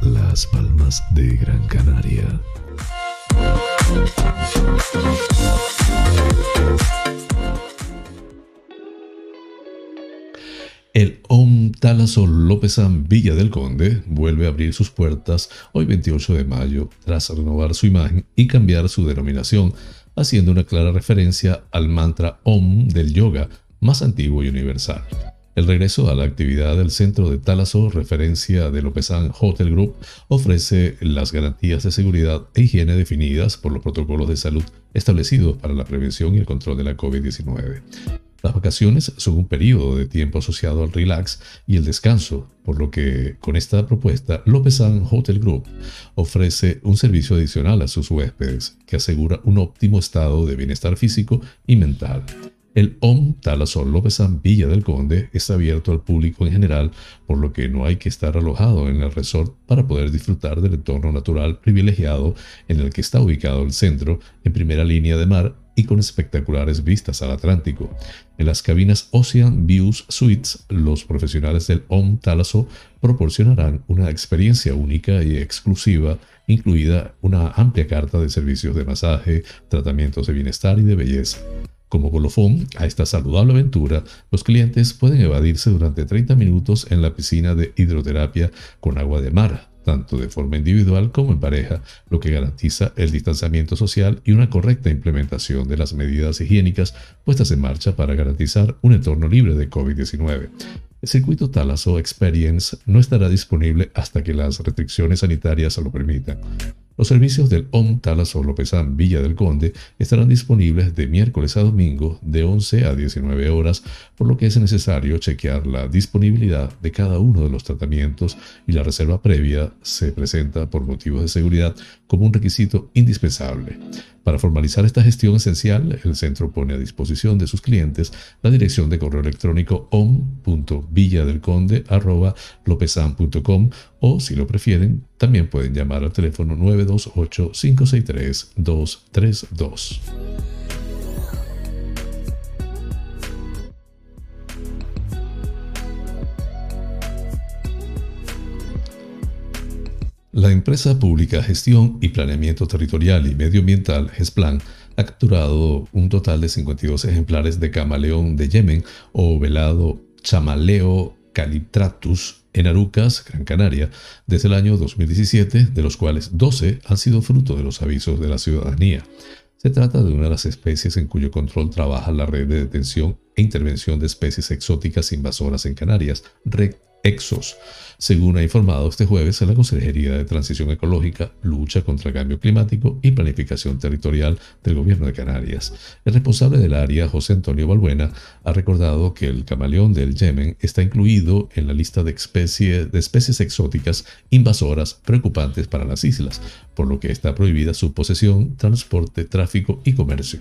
Speaker 1: Las Palmas de Gran Canaria. El OM Talasol Lópezán Villa del Conde vuelve a abrir sus puertas hoy 28 de mayo tras renovar su imagen y cambiar su denominación, haciendo una clara referencia al mantra OM del yoga más antiguo y universal. El regreso a la actividad del centro de Talaso, referencia de Lopezán Hotel Group, ofrece las garantías de seguridad e higiene definidas por los protocolos de salud establecidos para la prevención y el control de la COVID-19. Las vacaciones son un periodo de tiempo asociado al relax y el descanso, por lo que con esta propuesta Lopezán Hotel Group ofrece un servicio adicional a sus huéspedes que asegura un óptimo estado de bienestar físico y mental. El OM Talasol Lópezán Villa del Conde está abierto al público en general, por lo que no hay que estar alojado en el resort para poder disfrutar del entorno natural privilegiado en el que está ubicado el centro, en primera línea de mar y con espectaculares vistas al Atlántico. En las cabinas Ocean Views Suites, los profesionales del OM Talaso proporcionarán una experiencia única y exclusiva, incluida una amplia carta de servicios de masaje, tratamientos de bienestar y de belleza. Como colofón a esta saludable aventura, los clientes pueden evadirse durante 30 minutos en la piscina de hidroterapia con agua de mar, tanto de forma individual como en pareja, lo que garantiza el distanciamiento social y una correcta implementación de las medidas higiénicas puestas en marcha para garantizar un entorno libre de COVID-19. El circuito Talaso Experience no estará disponible hasta que las restricciones sanitarias lo permitan. Los servicios del OM Talaso Lópezán Villa del Conde estarán disponibles de miércoles a domingo de 11 a 19 horas, por lo que es necesario chequear la disponibilidad de cada uno de los tratamientos y la reserva previa se presenta por motivos de seguridad como un requisito indispensable. Para formalizar esta gestión esencial, el centro pone a disposición de sus clientes la dirección de correo electrónico om.villadelconde.com o, si lo prefieren, también pueden llamar al teléfono 928-563-232. La empresa pública Gestión y Planeamiento Territorial y Medioambiental, GESPLAN, ha capturado un total de 52 ejemplares de camaleón de Yemen o velado chamaleo caliptratus en Arucas, Gran Canaria, desde el año 2017, de los cuales 12 han sido fruto de los avisos de la ciudadanía. Se trata de una de las especies en cuyo control trabaja la red de detención e intervención de especies exóticas invasoras en Canarias, REC Exos. Según ha informado este jueves la Consejería de Transición Ecológica, Lucha contra el Cambio Climático y Planificación Territorial del Gobierno de Canarias. El responsable del área, José Antonio Balbuena, ha recordado que el camaleón del Yemen está incluido en la lista de, de especies exóticas invasoras preocupantes para las islas, por lo que está prohibida su posesión, transporte, tráfico y comercio.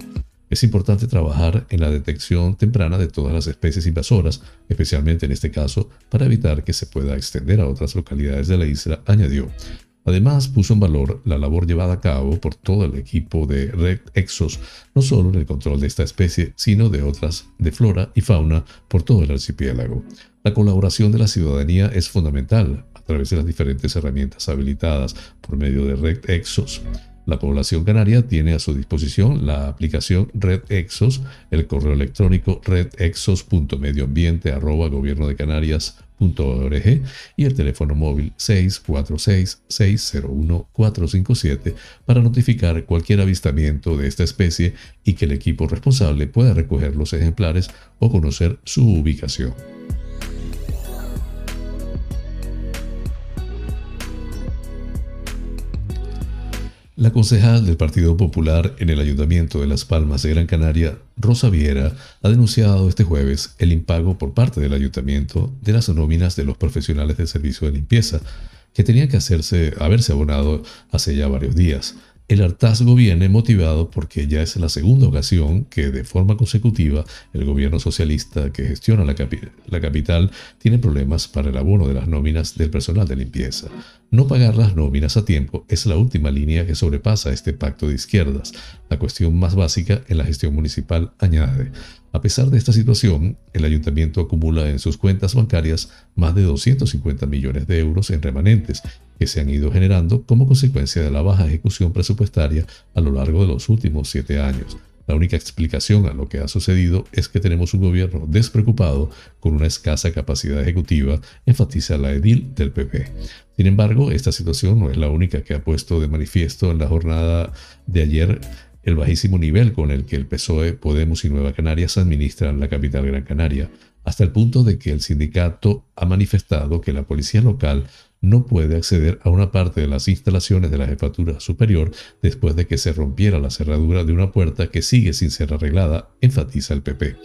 Speaker 1: Es importante trabajar en la detección temprana de todas las especies invasoras, especialmente en este caso, para evitar que se pueda extender a otras localidades de la isla, añadió. Además, puso en valor la labor llevada a cabo por todo el equipo de Red Exos, no solo en el control de esta especie, sino de otras de flora y fauna por todo el archipiélago. La colaboración de la ciudadanía es fundamental a través de las diferentes herramientas habilitadas por medio de Red Exos. La población canaria tiene a su disposición la aplicación Red Exos, el correo electrónico redexos.medioambiente.gobiernodecanarias.org y el teléfono móvil 646-601-457 para notificar cualquier avistamiento de esta especie y que el equipo responsable pueda recoger los ejemplares o conocer su ubicación. La concejal del Partido Popular en el Ayuntamiento de Las Palmas de Gran Canaria, Rosa Viera ha denunciado este jueves el impago por parte del ayuntamiento de las nóminas de los profesionales del servicio de limpieza, que tenían que hacerse, haberse abonado hace ya varios días. El hartazgo viene motivado porque ya es la segunda ocasión que de forma consecutiva el gobierno socialista que gestiona la, capital tiene problemas para el abono de las nóminas del personal de limpieza. No pagar las nóminas a tiempo es la última línea que sobrepasa este pacto de izquierdas, la cuestión más básica en la gestión municipal, añade. A pesar de esta situación, el ayuntamiento acumula en sus cuentas bancarias más de 250 millones de euros en remanentes que se han ido generando como consecuencia de la baja ejecución presupuestaria a lo largo de los últimos siete años. La única explicación a lo que ha sucedido es que tenemos un gobierno despreocupado con una escasa capacidad ejecutiva, enfatiza la edil del PP. Sin embargo, esta situación no es la única que ha puesto de manifiesto en la jornada de ayer el bajísimo nivel con el que el PSOE, Podemos y Nueva Canarias administran la capital Gran Canaria, hasta el punto de que el sindicato ha manifestado que la policía local no puede acceder a una parte de las instalaciones de la jefatura superior después de que se rompiera la cerradura de una puerta que sigue sin ser arreglada, enfatiza el PP.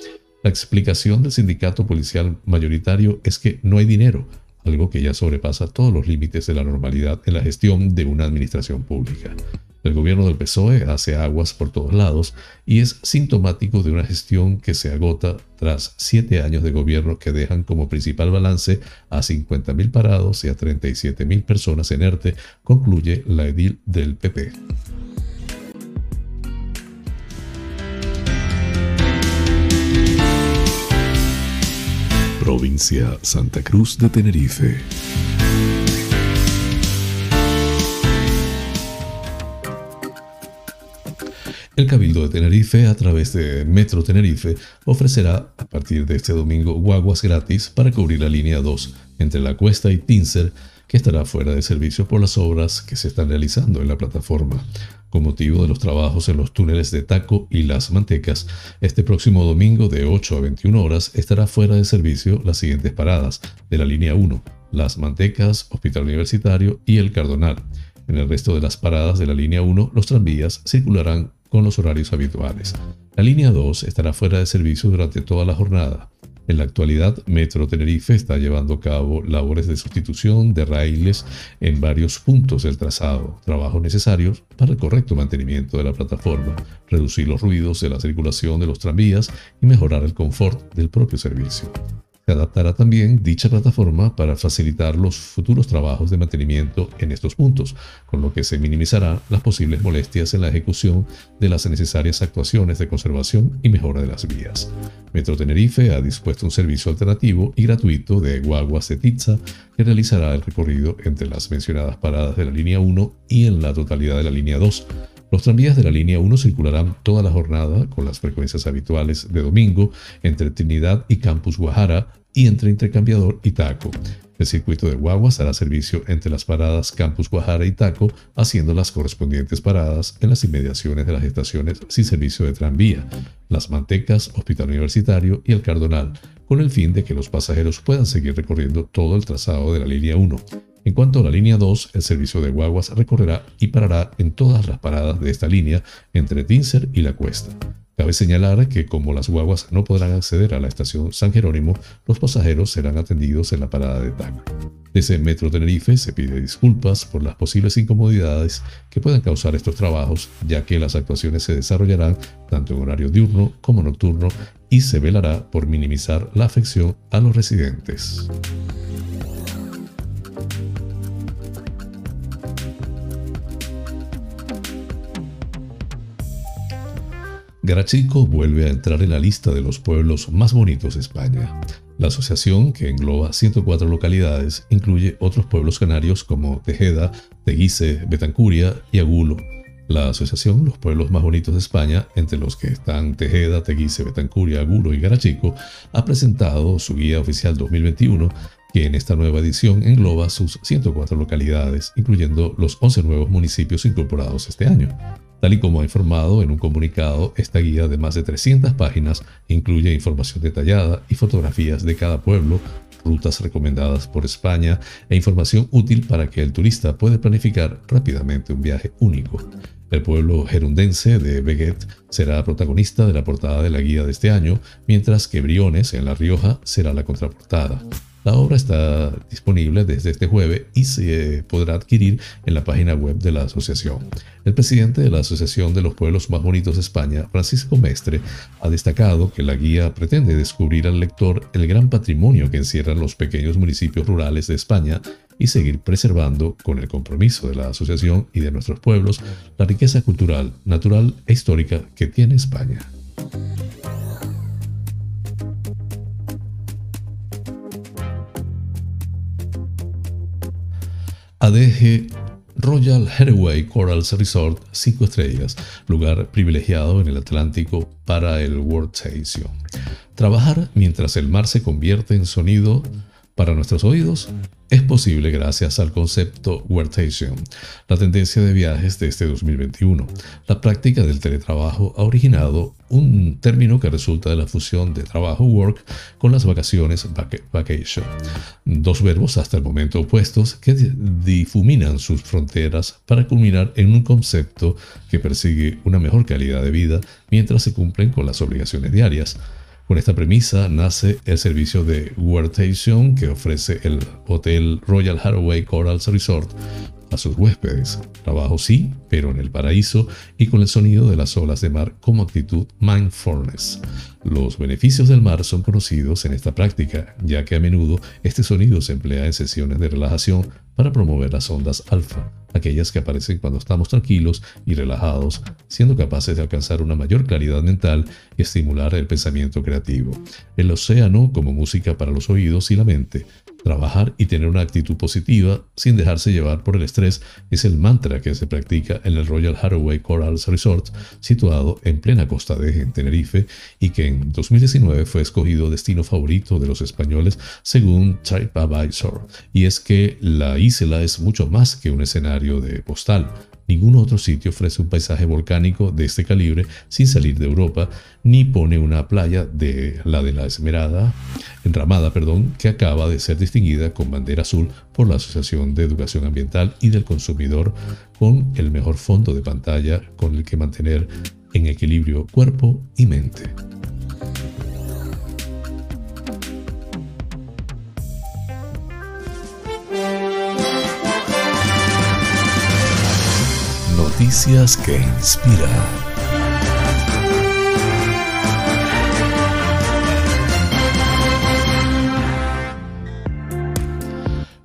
Speaker 1: La explicación del sindicato policial mayoritario es que no hay dinero, algo que ya sobrepasa todos los límites de la normalidad en la gestión de una administración pública. El gobierno del PSOE hace aguas por todos lados y es sintomático de una gestión que se agota tras siete años de gobierno que dejan como principal balance a 50.000 parados y a 37.000 personas en ERTE, concluye la edil del PP.
Speaker 2: Provincia Santa Cruz de Tenerife.
Speaker 1: El Cabildo de Tenerife, a través de Metro Tenerife, ofrecerá a partir de este domingo guaguas gratis para cubrir la línea 2 entre la Cuesta y Tincer, que estará fuera de servicio por las obras que se están realizando en la plataforma. Con motivo de los trabajos en los túneles de Taco y Las Mantecas, este próximo domingo de 8 a 21 horas estará fuera de servicio las siguientes paradas de la línea 1, Las Mantecas, Hospital Universitario y El Cardonal. En el resto de las paradas de la línea 1, los tranvías circularán con los horarios habituales. La línea 2 estará fuera de servicio durante toda la jornada. En la actualidad, Metro Tenerife está llevando a cabo labores de sustitución de raíles en varios puntos del trazado, trabajos necesarios para el correcto mantenimiento de la plataforma, reducir los ruidos de la circulación de los tranvías y mejorar el confort del propio servicio. Se adaptará también dicha plataforma para facilitar los futuros trabajos de mantenimiento en estos puntos, con lo que se minimizarán las posibles molestias en la ejecución de las necesarias actuaciones de conservación y mejora de las vías. Metro Tenerife ha dispuesto un servicio alternativo y gratuito de guaguas de Tizza que realizará el recorrido entre las mencionadas paradas de la línea 1 y en la totalidad de la línea 2 los tranvías de la línea 1 circularán toda la jornada con las frecuencias habituales de domingo entre Trinidad y Campus Guajara y entre Intercambiador y Taco. El circuito de guaguas hará servicio entre las paradas Campus Guajara y Taco, haciendo las correspondientes paradas en las inmediaciones de las estaciones sin servicio de tranvía, Las Mantecas, Hospital Universitario y El Cardonal, con el fin de que los pasajeros puedan seguir recorriendo todo el trazado de la línea 1. En cuanto a la línea 2, el servicio de guaguas recorrerá y parará en todas las paradas de esta línea entre Tincer y La Cuesta. Cabe señalar que como las guaguas no podrán acceder a la estación San Jerónimo, los pasajeros serán atendidos en la parada de Taco. Desde Metro Tenerife se pide disculpas por las posibles incomodidades que puedan causar estos trabajos, ya que las actuaciones se desarrollarán tanto en horario diurno como nocturno y se velará por minimizar la afección a los residentes. Garachico vuelve a entrar en la lista de los pueblos más bonitos de España. La asociación, que engloba 104 localidades, incluye otros pueblos canarios como Tejeda, Teguise, Betancuria y Agulo. La asociación Los Pueblos Más Bonitos de España, entre los que están Tejeda, Teguise, Betancuria, Agulo y Garachico, ha presentado su guía oficial 2021 que en esta nueva edición engloba sus 104 localidades, incluyendo los 11 nuevos municipios incorporados este año. Tal y como ha informado en un comunicado, esta guía de más de 300 páginas incluye información detallada y fotografías de cada pueblo, rutas recomendadas por España e información útil para que el turista pueda planificar rápidamente un viaje único. El pueblo gerundense de Beguet será protagonista de la portada de la guía de este año, mientras que Briones en La Rioja será la contraportada. La obra está disponible desde este jueves y se podrá adquirir en la página web de la asociación. El presidente de la Asociación de los Pueblos Más Bonitos de España, Francisco Mestre, ha destacado que la guía pretende descubrir al lector el gran patrimonio que encierran los pequeños municipios rurales de España y seguir preservando, con el compromiso de la asociación y de nuestros pueblos, la riqueza cultural, natural e histórica que tiene España. ADG Royal Hathaway Corals Resort 5 estrellas, lugar privilegiado en el Atlántico para el World Station. Trabajar mientras el mar se convierte en sonido para nuestros oídos es posible gracias al concepto Workation, la tendencia de viajes de este 2021. La práctica del teletrabajo ha originado un término que resulta de la fusión de trabajo work con las vacaciones vacation, dos verbos hasta el momento opuestos que difuminan sus fronteras para culminar en un concepto que persigue una mejor calidad de vida mientras se cumplen con las obligaciones diarias. Con esta premisa nace el servicio de Workation que ofrece el Hotel Royal Hathaway Corals Resort a sus huéspedes. Trabajo sí, pero en el paraíso y con el sonido de las olas de mar como actitud mindfulness. Los beneficios del mar son conocidos en esta práctica, ya que a menudo este sonido se emplea en sesiones de relajación para promover las ondas alfa, aquellas que aparecen cuando estamos tranquilos y relajados, siendo capaces de alcanzar una mayor claridad mental y estimular el pensamiento creativo. El océano como música para los oídos y la mente. Trabajar y tener una actitud positiva sin dejarse llevar por el estrés es el mantra que se practica en el Royal Hathaway Corals Resort, situado en plena costa de en Tenerife y que en 2019 fue escogido destino favorito de los españoles según TripAdvisor. Y es que la isla es mucho más que un escenario de postal. Ningún otro sitio ofrece un paisaje volcánico de este calibre sin salir de Europa, ni pone una playa de la de la Esmerada, enramada, perdón, que acaba de ser distinguida con bandera azul por la Asociación de Educación Ambiental y del Consumidor, con el mejor fondo de pantalla con el que mantener en equilibrio cuerpo y mente.
Speaker 2: Noticias que inspiran.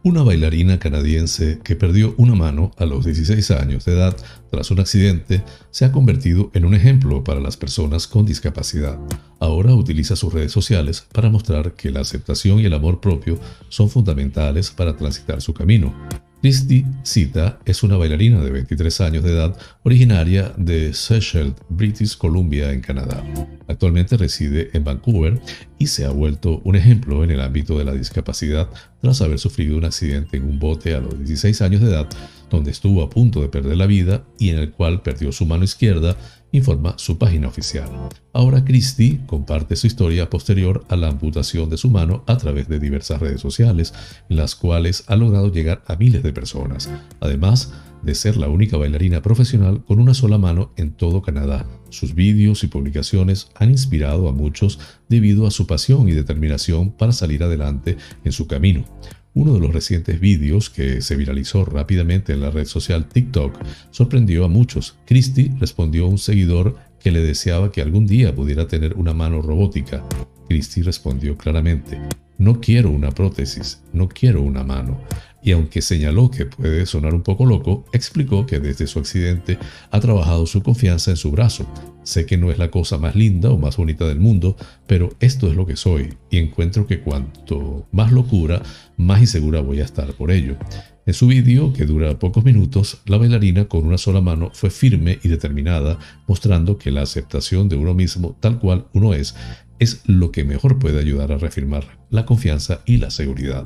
Speaker 1: Una bailarina canadiense que perdió una mano a los 16 años de edad tras un accidente se ha convertido en un ejemplo para las personas con discapacidad. Ahora utiliza sus redes sociales para mostrar que la aceptación y el amor propio son fundamentales para transitar su camino. Christy Cita es una bailarina de 23 años de edad originaria de Seychelles, British Columbia, en Canadá. Actualmente reside en Vancouver y se ha vuelto un ejemplo en el ámbito de la discapacidad tras haber sufrido un accidente en un bote a los 16 años de edad, donde estuvo a punto de perder la vida y en el cual perdió su mano izquierda informa su página oficial. Ahora Christie comparte su historia posterior a la amputación de su mano a través de diversas redes sociales, en las cuales ha logrado llegar a miles de personas, además de ser la única bailarina profesional con una sola mano en todo Canadá. Sus vídeos y publicaciones han inspirado a muchos debido a su pasión y determinación para salir adelante en su camino. Uno de los recientes vídeos que se viralizó rápidamente en la red social TikTok sorprendió a muchos. Christie respondió a un seguidor que le deseaba que algún día pudiera tener una mano robótica. Christie respondió claramente, no quiero una prótesis, no quiero una mano y aunque señaló que puede sonar un poco loco, explicó que desde su accidente ha trabajado su confianza en su brazo. Sé que no es la cosa más linda o más bonita del mundo, pero esto es lo que soy y encuentro que cuanto más locura, más insegura voy a estar por ello. En su vídeo, que dura pocos minutos, la bailarina con una sola mano fue firme y determinada, mostrando que la aceptación de uno mismo tal cual uno es es lo que mejor puede ayudar a reafirmar la confianza y la seguridad.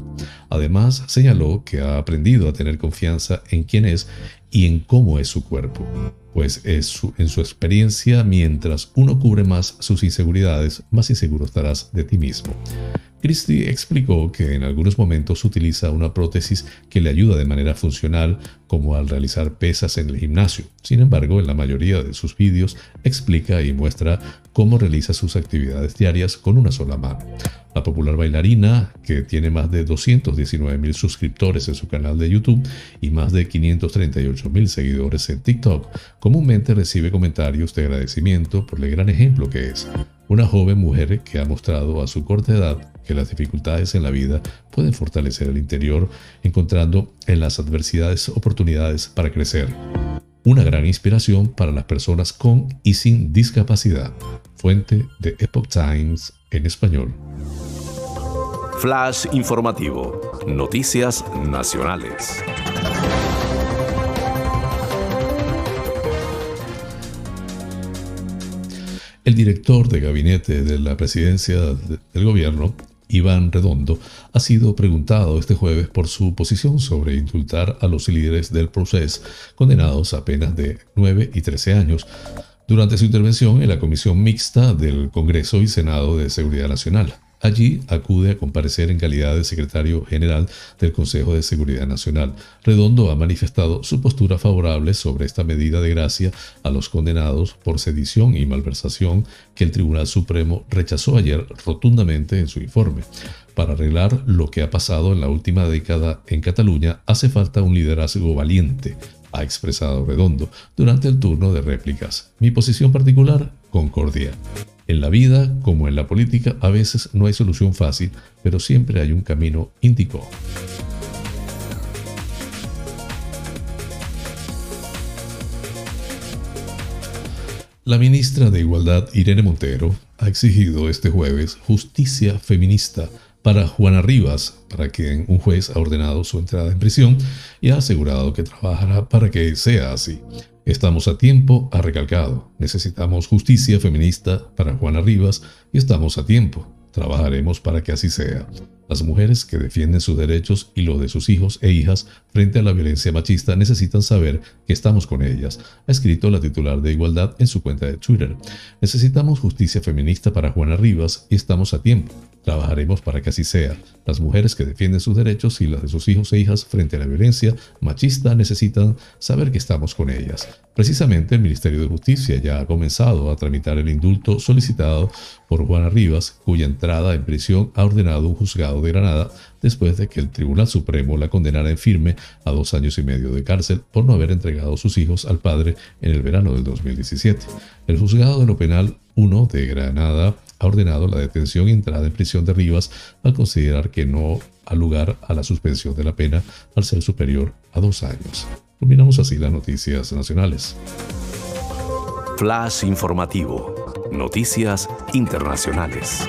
Speaker 1: Además, señaló que ha aprendido a tener confianza en quién es y en cómo es su cuerpo, pues es en su experiencia mientras uno cubre más sus inseguridades, más inseguro estarás de ti mismo. Christie explicó que en algunos momentos utiliza una prótesis que le ayuda de manera funcional, como al realizar pesas en el gimnasio. Sin embargo, en la mayoría de sus vídeos explica y muestra cómo realiza sus actividades diarias con una sola mano. La popular bailarina, que tiene más de 219 mil suscriptores en su canal de YouTube y más de 538 mil seguidores en TikTok, comúnmente recibe comentarios de agradecimiento por el gran ejemplo que es. Una joven mujer que ha mostrado a su corta edad que las dificultades en la vida pueden fortalecer el interior, encontrando en las adversidades oportunidades para crecer. Una gran inspiración para las personas con y sin discapacidad. Fuente de Epoch Times en español.
Speaker 2: Flash informativo. Noticias nacionales.
Speaker 1: El director de gabinete de la presidencia del gobierno, Iván Redondo, ha sido preguntado este jueves por su posición sobre indultar a los líderes del proceso condenados a penas de 9 y 13 años durante su intervención en la Comisión Mixta del Congreso y Senado de Seguridad Nacional. Allí acude a comparecer en calidad de secretario general del Consejo de Seguridad Nacional. Redondo ha manifestado su postura favorable sobre esta medida de gracia a los condenados por sedición y malversación que el Tribunal Supremo rechazó ayer rotundamente en su informe. Para arreglar lo que ha pasado en la última década en Cataluña hace falta un liderazgo valiente, ha expresado Redondo durante el turno de réplicas. Mi posición particular, concordia. En la vida, como en la política, a veces no hay solución fácil, pero siempre hay un camino índico. La ministra de Igualdad, Irene Montero, ha exigido este jueves justicia feminista para Juana Rivas, para quien un juez ha ordenado su entrada en prisión y ha asegurado que trabajará para que sea así. Estamos a tiempo, ha recalcado. Necesitamos justicia feminista para Juana Rivas y estamos a tiempo. Trabajaremos para que así sea. Las mujeres que defienden sus derechos y los de sus hijos e hijas frente a la violencia machista necesitan saber que estamos con ellas, ha escrito la titular de Igualdad en su cuenta de Twitter. Necesitamos justicia feminista para Juana Rivas y estamos a tiempo. Trabajaremos para que así sea. Las mujeres que defienden sus derechos y las de sus hijos e hijas frente a la violencia machista necesitan saber que estamos con ellas. Precisamente el Ministerio de Justicia ya ha comenzado a tramitar el indulto solicitado por Juana Rivas, cuya entrada en prisión ha ordenado un juzgado de Granada después de que el Tribunal Supremo la condenara en firme a dos años y medio de cárcel por no haber entregado sus hijos al padre en el verano del 2017. El juzgado de lo penal 1 de Granada ha ordenado la detención y entrada en prisión de Rivas al considerar que no ha lugar a la suspensión de la pena al ser superior a dos años. Culminamos así las noticias nacionales.
Speaker 2: Flash informativo. Noticias internacionales.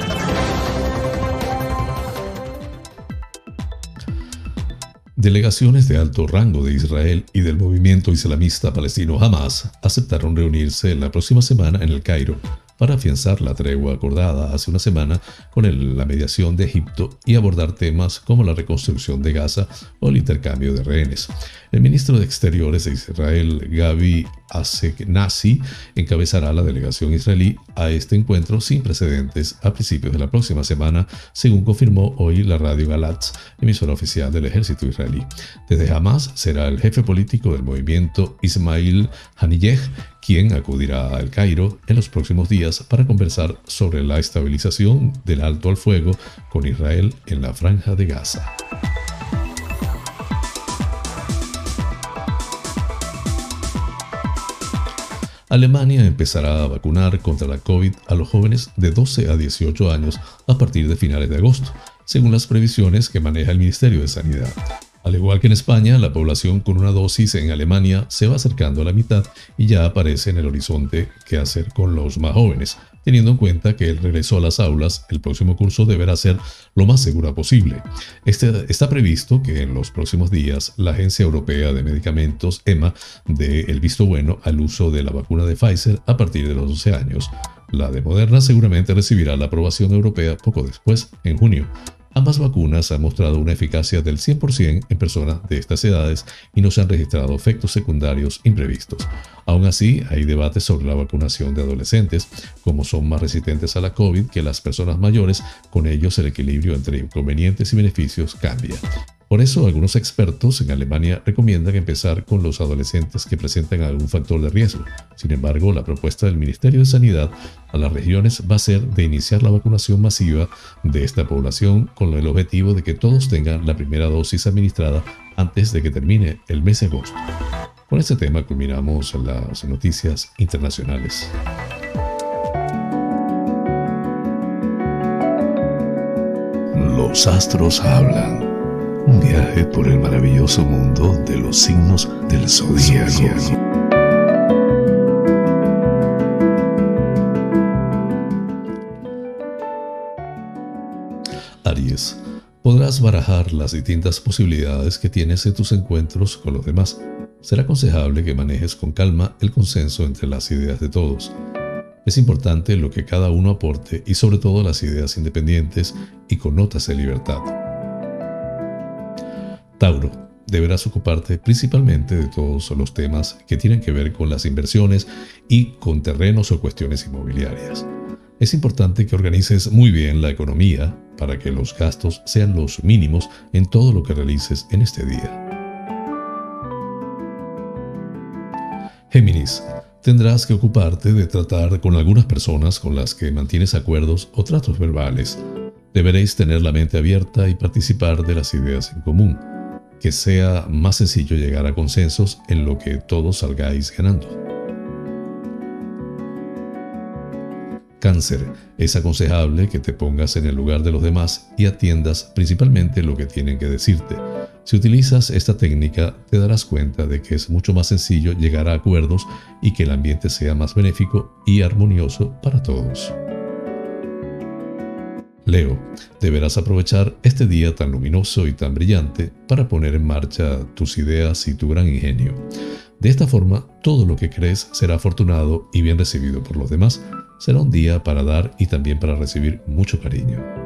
Speaker 1: Delegaciones de alto rango de Israel y del movimiento islamista palestino Hamas aceptaron reunirse la próxima semana en el Cairo para afianzar la tregua acordada hace una semana con la mediación de Egipto y abordar temas como la reconstrucción de Gaza o el intercambio de rehenes. El ministro de Exteriores de Israel, Gaby Asegnasi, encabezará la delegación israelí a este encuentro sin precedentes a principios de la próxima semana, según confirmó hoy la radio Galatz, emisora oficial del ejército israelí. Desde Hamas será el jefe político del movimiento Ismail Haniyeh quien acudirá al Cairo en los próximos días para conversar sobre la estabilización del alto al fuego con Israel en la franja de Gaza. Alemania empezará a vacunar contra la COVID a los jóvenes de 12 a 18 años a partir de finales de agosto, según las previsiones que maneja el Ministerio de Sanidad. Al igual que en España, la población con una dosis en Alemania se va acercando a la mitad y ya aparece en el horizonte qué hacer con los más jóvenes, teniendo en cuenta que el regreso a las aulas el próximo curso deberá ser lo más segura posible. Este, está previsto que en los próximos días la Agencia Europea de Medicamentos, EMA, dé el visto bueno al uso de la vacuna de Pfizer a partir de los 12 años. La de Moderna seguramente recibirá la aprobación europea poco después, en junio. Ambas vacunas han mostrado una eficacia del 100% en personas de estas edades y no se han registrado efectos secundarios imprevistos. Aún así, hay debates sobre la vacunación de adolescentes, como son más resistentes a la COVID que las personas mayores, con ellos el equilibrio entre inconvenientes y beneficios cambia. Por eso, algunos expertos en Alemania recomiendan empezar con los adolescentes que presentan algún factor de riesgo. Sin embargo, la propuesta del Ministerio de Sanidad a las regiones va a ser de iniciar la vacunación masiva de esta población con el objetivo de que todos tengan la primera dosis administrada antes de que termine el mes de agosto. Con este tema culminamos las noticias internacionales.
Speaker 2: Los astros hablan. Un viaje por el maravilloso mundo de los signos del zodíaco.
Speaker 1: Aries, podrás barajar las distintas posibilidades que tienes en tus encuentros con los demás. Será aconsejable que manejes con calma el consenso entre las ideas de todos. Es importante lo que cada uno aporte y sobre todo las ideas independientes y con notas de libertad. Tauro, deberás ocuparte principalmente de todos los temas que tienen que ver con las inversiones y con terrenos o cuestiones inmobiliarias. Es importante que organices muy bien la economía para que los gastos sean los mínimos en todo lo que realices en este día. Géminis, tendrás que ocuparte de tratar con algunas personas con las que mantienes acuerdos o tratos verbales. Deberéis tener la mente abierta y participar de las ideas en común que sea más sencillo llegar a consensos en lo que todos salgáis ganando. Cáncer, es aconsejable que te pongas en el lugar de los demás y atiendas principalmente lo que tienen que decirte. Si utilizas esta técnica, te darás cuenta de que es mucho más sencillo llegar a acuerdos y que el ambiente sea más benéfico y armonioso para todos. Leo, deberás aprovechar este día tan luminoso y tan brillante para poner en marcha tus ideas y tu gran ingenio. De esta forma, todo lo que crees será afortunado y bien recibido por los demás. Será un día para dar y también para recibir mucho cariño.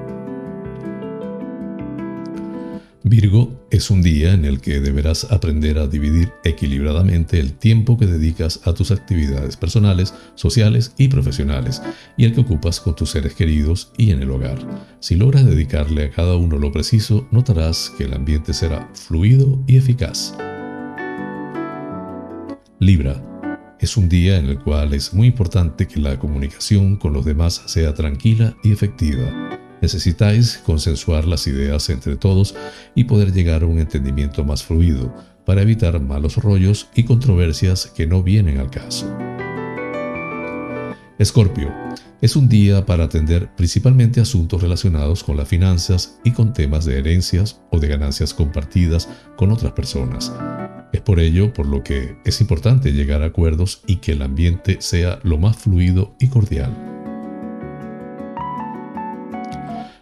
Speaker 1: Virgo es un día en el que deberás aprender a dividir equilibradamente el tiempo que dedicas a tus actividades personales, sociales y profesionales, y el que ocupas con tus seres queridos y en el hogar. Si logras dedicarle a cada uno lo preciso, notarás que el ambiente será fluido y eficaz. Libra. Es un día en el cual es muy importante que la comunicación con los demás sea tranquila y efectiva. Necesitáis consensuar las ideas entre todos y poder llegar a un entendimiento más fluido para evitar malos rollos y controversias que no vienen al caso. Escorpio. Es un día para atender principalmente asuntos relacionados con las finanzas y con temas de herencias o de ganancias compartidas con otras personas. Es por ello por lo que es importante llegar a acuerdos y que el ambiente sea lo más fluido y cordial.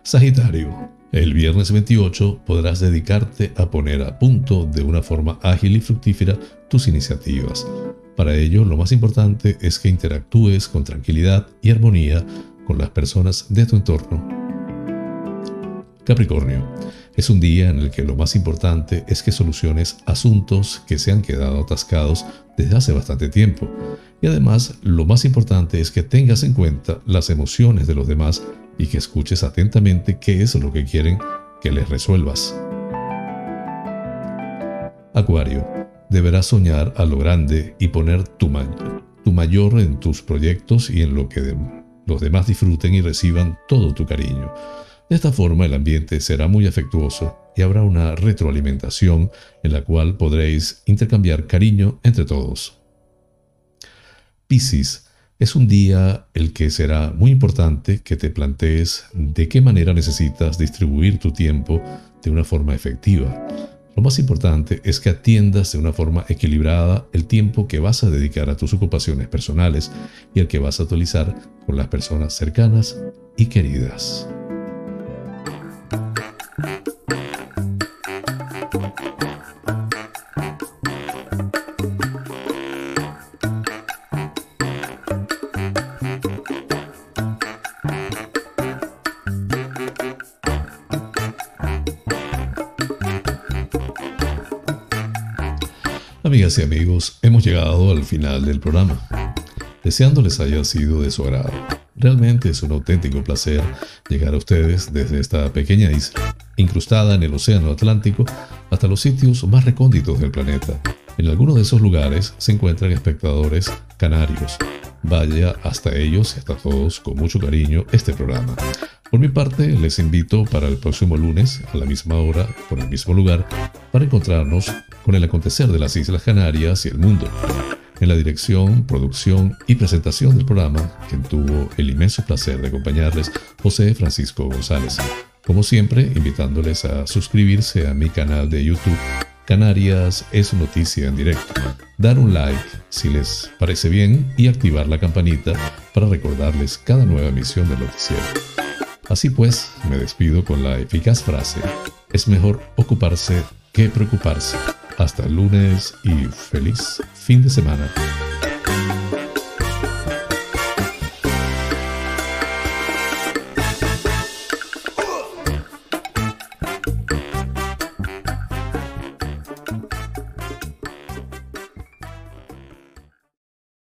Speaker 1: Sagitario, el viernes 28 podrás dedicarte a poner a punto de una forma ágil y fructífera tus iniciativas. Para ello, lo más importante es que interactúes con tranquilidad y armonía con las personas de tu entorno. Capricornio, es un día en el que lo más importante es que soluciones asuntos que se han quedado atascados desde hace bastante tiempo. Y además, lo más importante es que tengas en cuenta las emociones de los demás y que escuches atentamente qué es lo que quieren que les resuelvas. Acuario, deberás soñar a lo grande y poner tu, mayor en tus proyectos y en lo que los demás disfruten y reciban todo tu cariño. De esta forma el ambiente será muy afectuoso y habrá una retroalimentación en la cual podréis intercambiar cariño entre todos. Piscis, es un día el que será muy importante que te plantees de qué manera necesitas distribuir tu tiempo de una forma efectiva. Lo más importante es que atiendas de una forma equilibrada el tiempo que vas a dedicar a tus ocupaciones personales y el que vas a utilizar con las personas cercanas y queridas. Amigas y amigos, hemos llegado al final del programa, deseándoles haya sido de su agrado. Realmente es un auténtico placer llegar a ustedes desde esta pequeña isla incrustada en el Océano Atlántico, hasta los sitios más recónditos del planeta. En algunos de esos lugares se encuentran espectadores canarios. Vaya hasta ellos y hasta todos con mucho cariño este programa. Por mi parte, les invito para el próximo lunes, a la misma hora, por el mismo lugar, para encontrarnos con el acontecer de las Islas Canarias y el mundo. En la dirección, producción y presentación del programa, quien tuvo el inmenso placer de acompañarles, José Francisco González. Como siempre, invitándoles a suscribirse a mi canal de YouTube, Canarias es noticia en directo. Dar un like si les parece bien y activar la campanita para recordarles cada nueva emisión del noticiero. Así pues, me despido con la eficaz frase, es mejor ocuparse que preocuparse. Hasta el lunes y feliz fin de semana.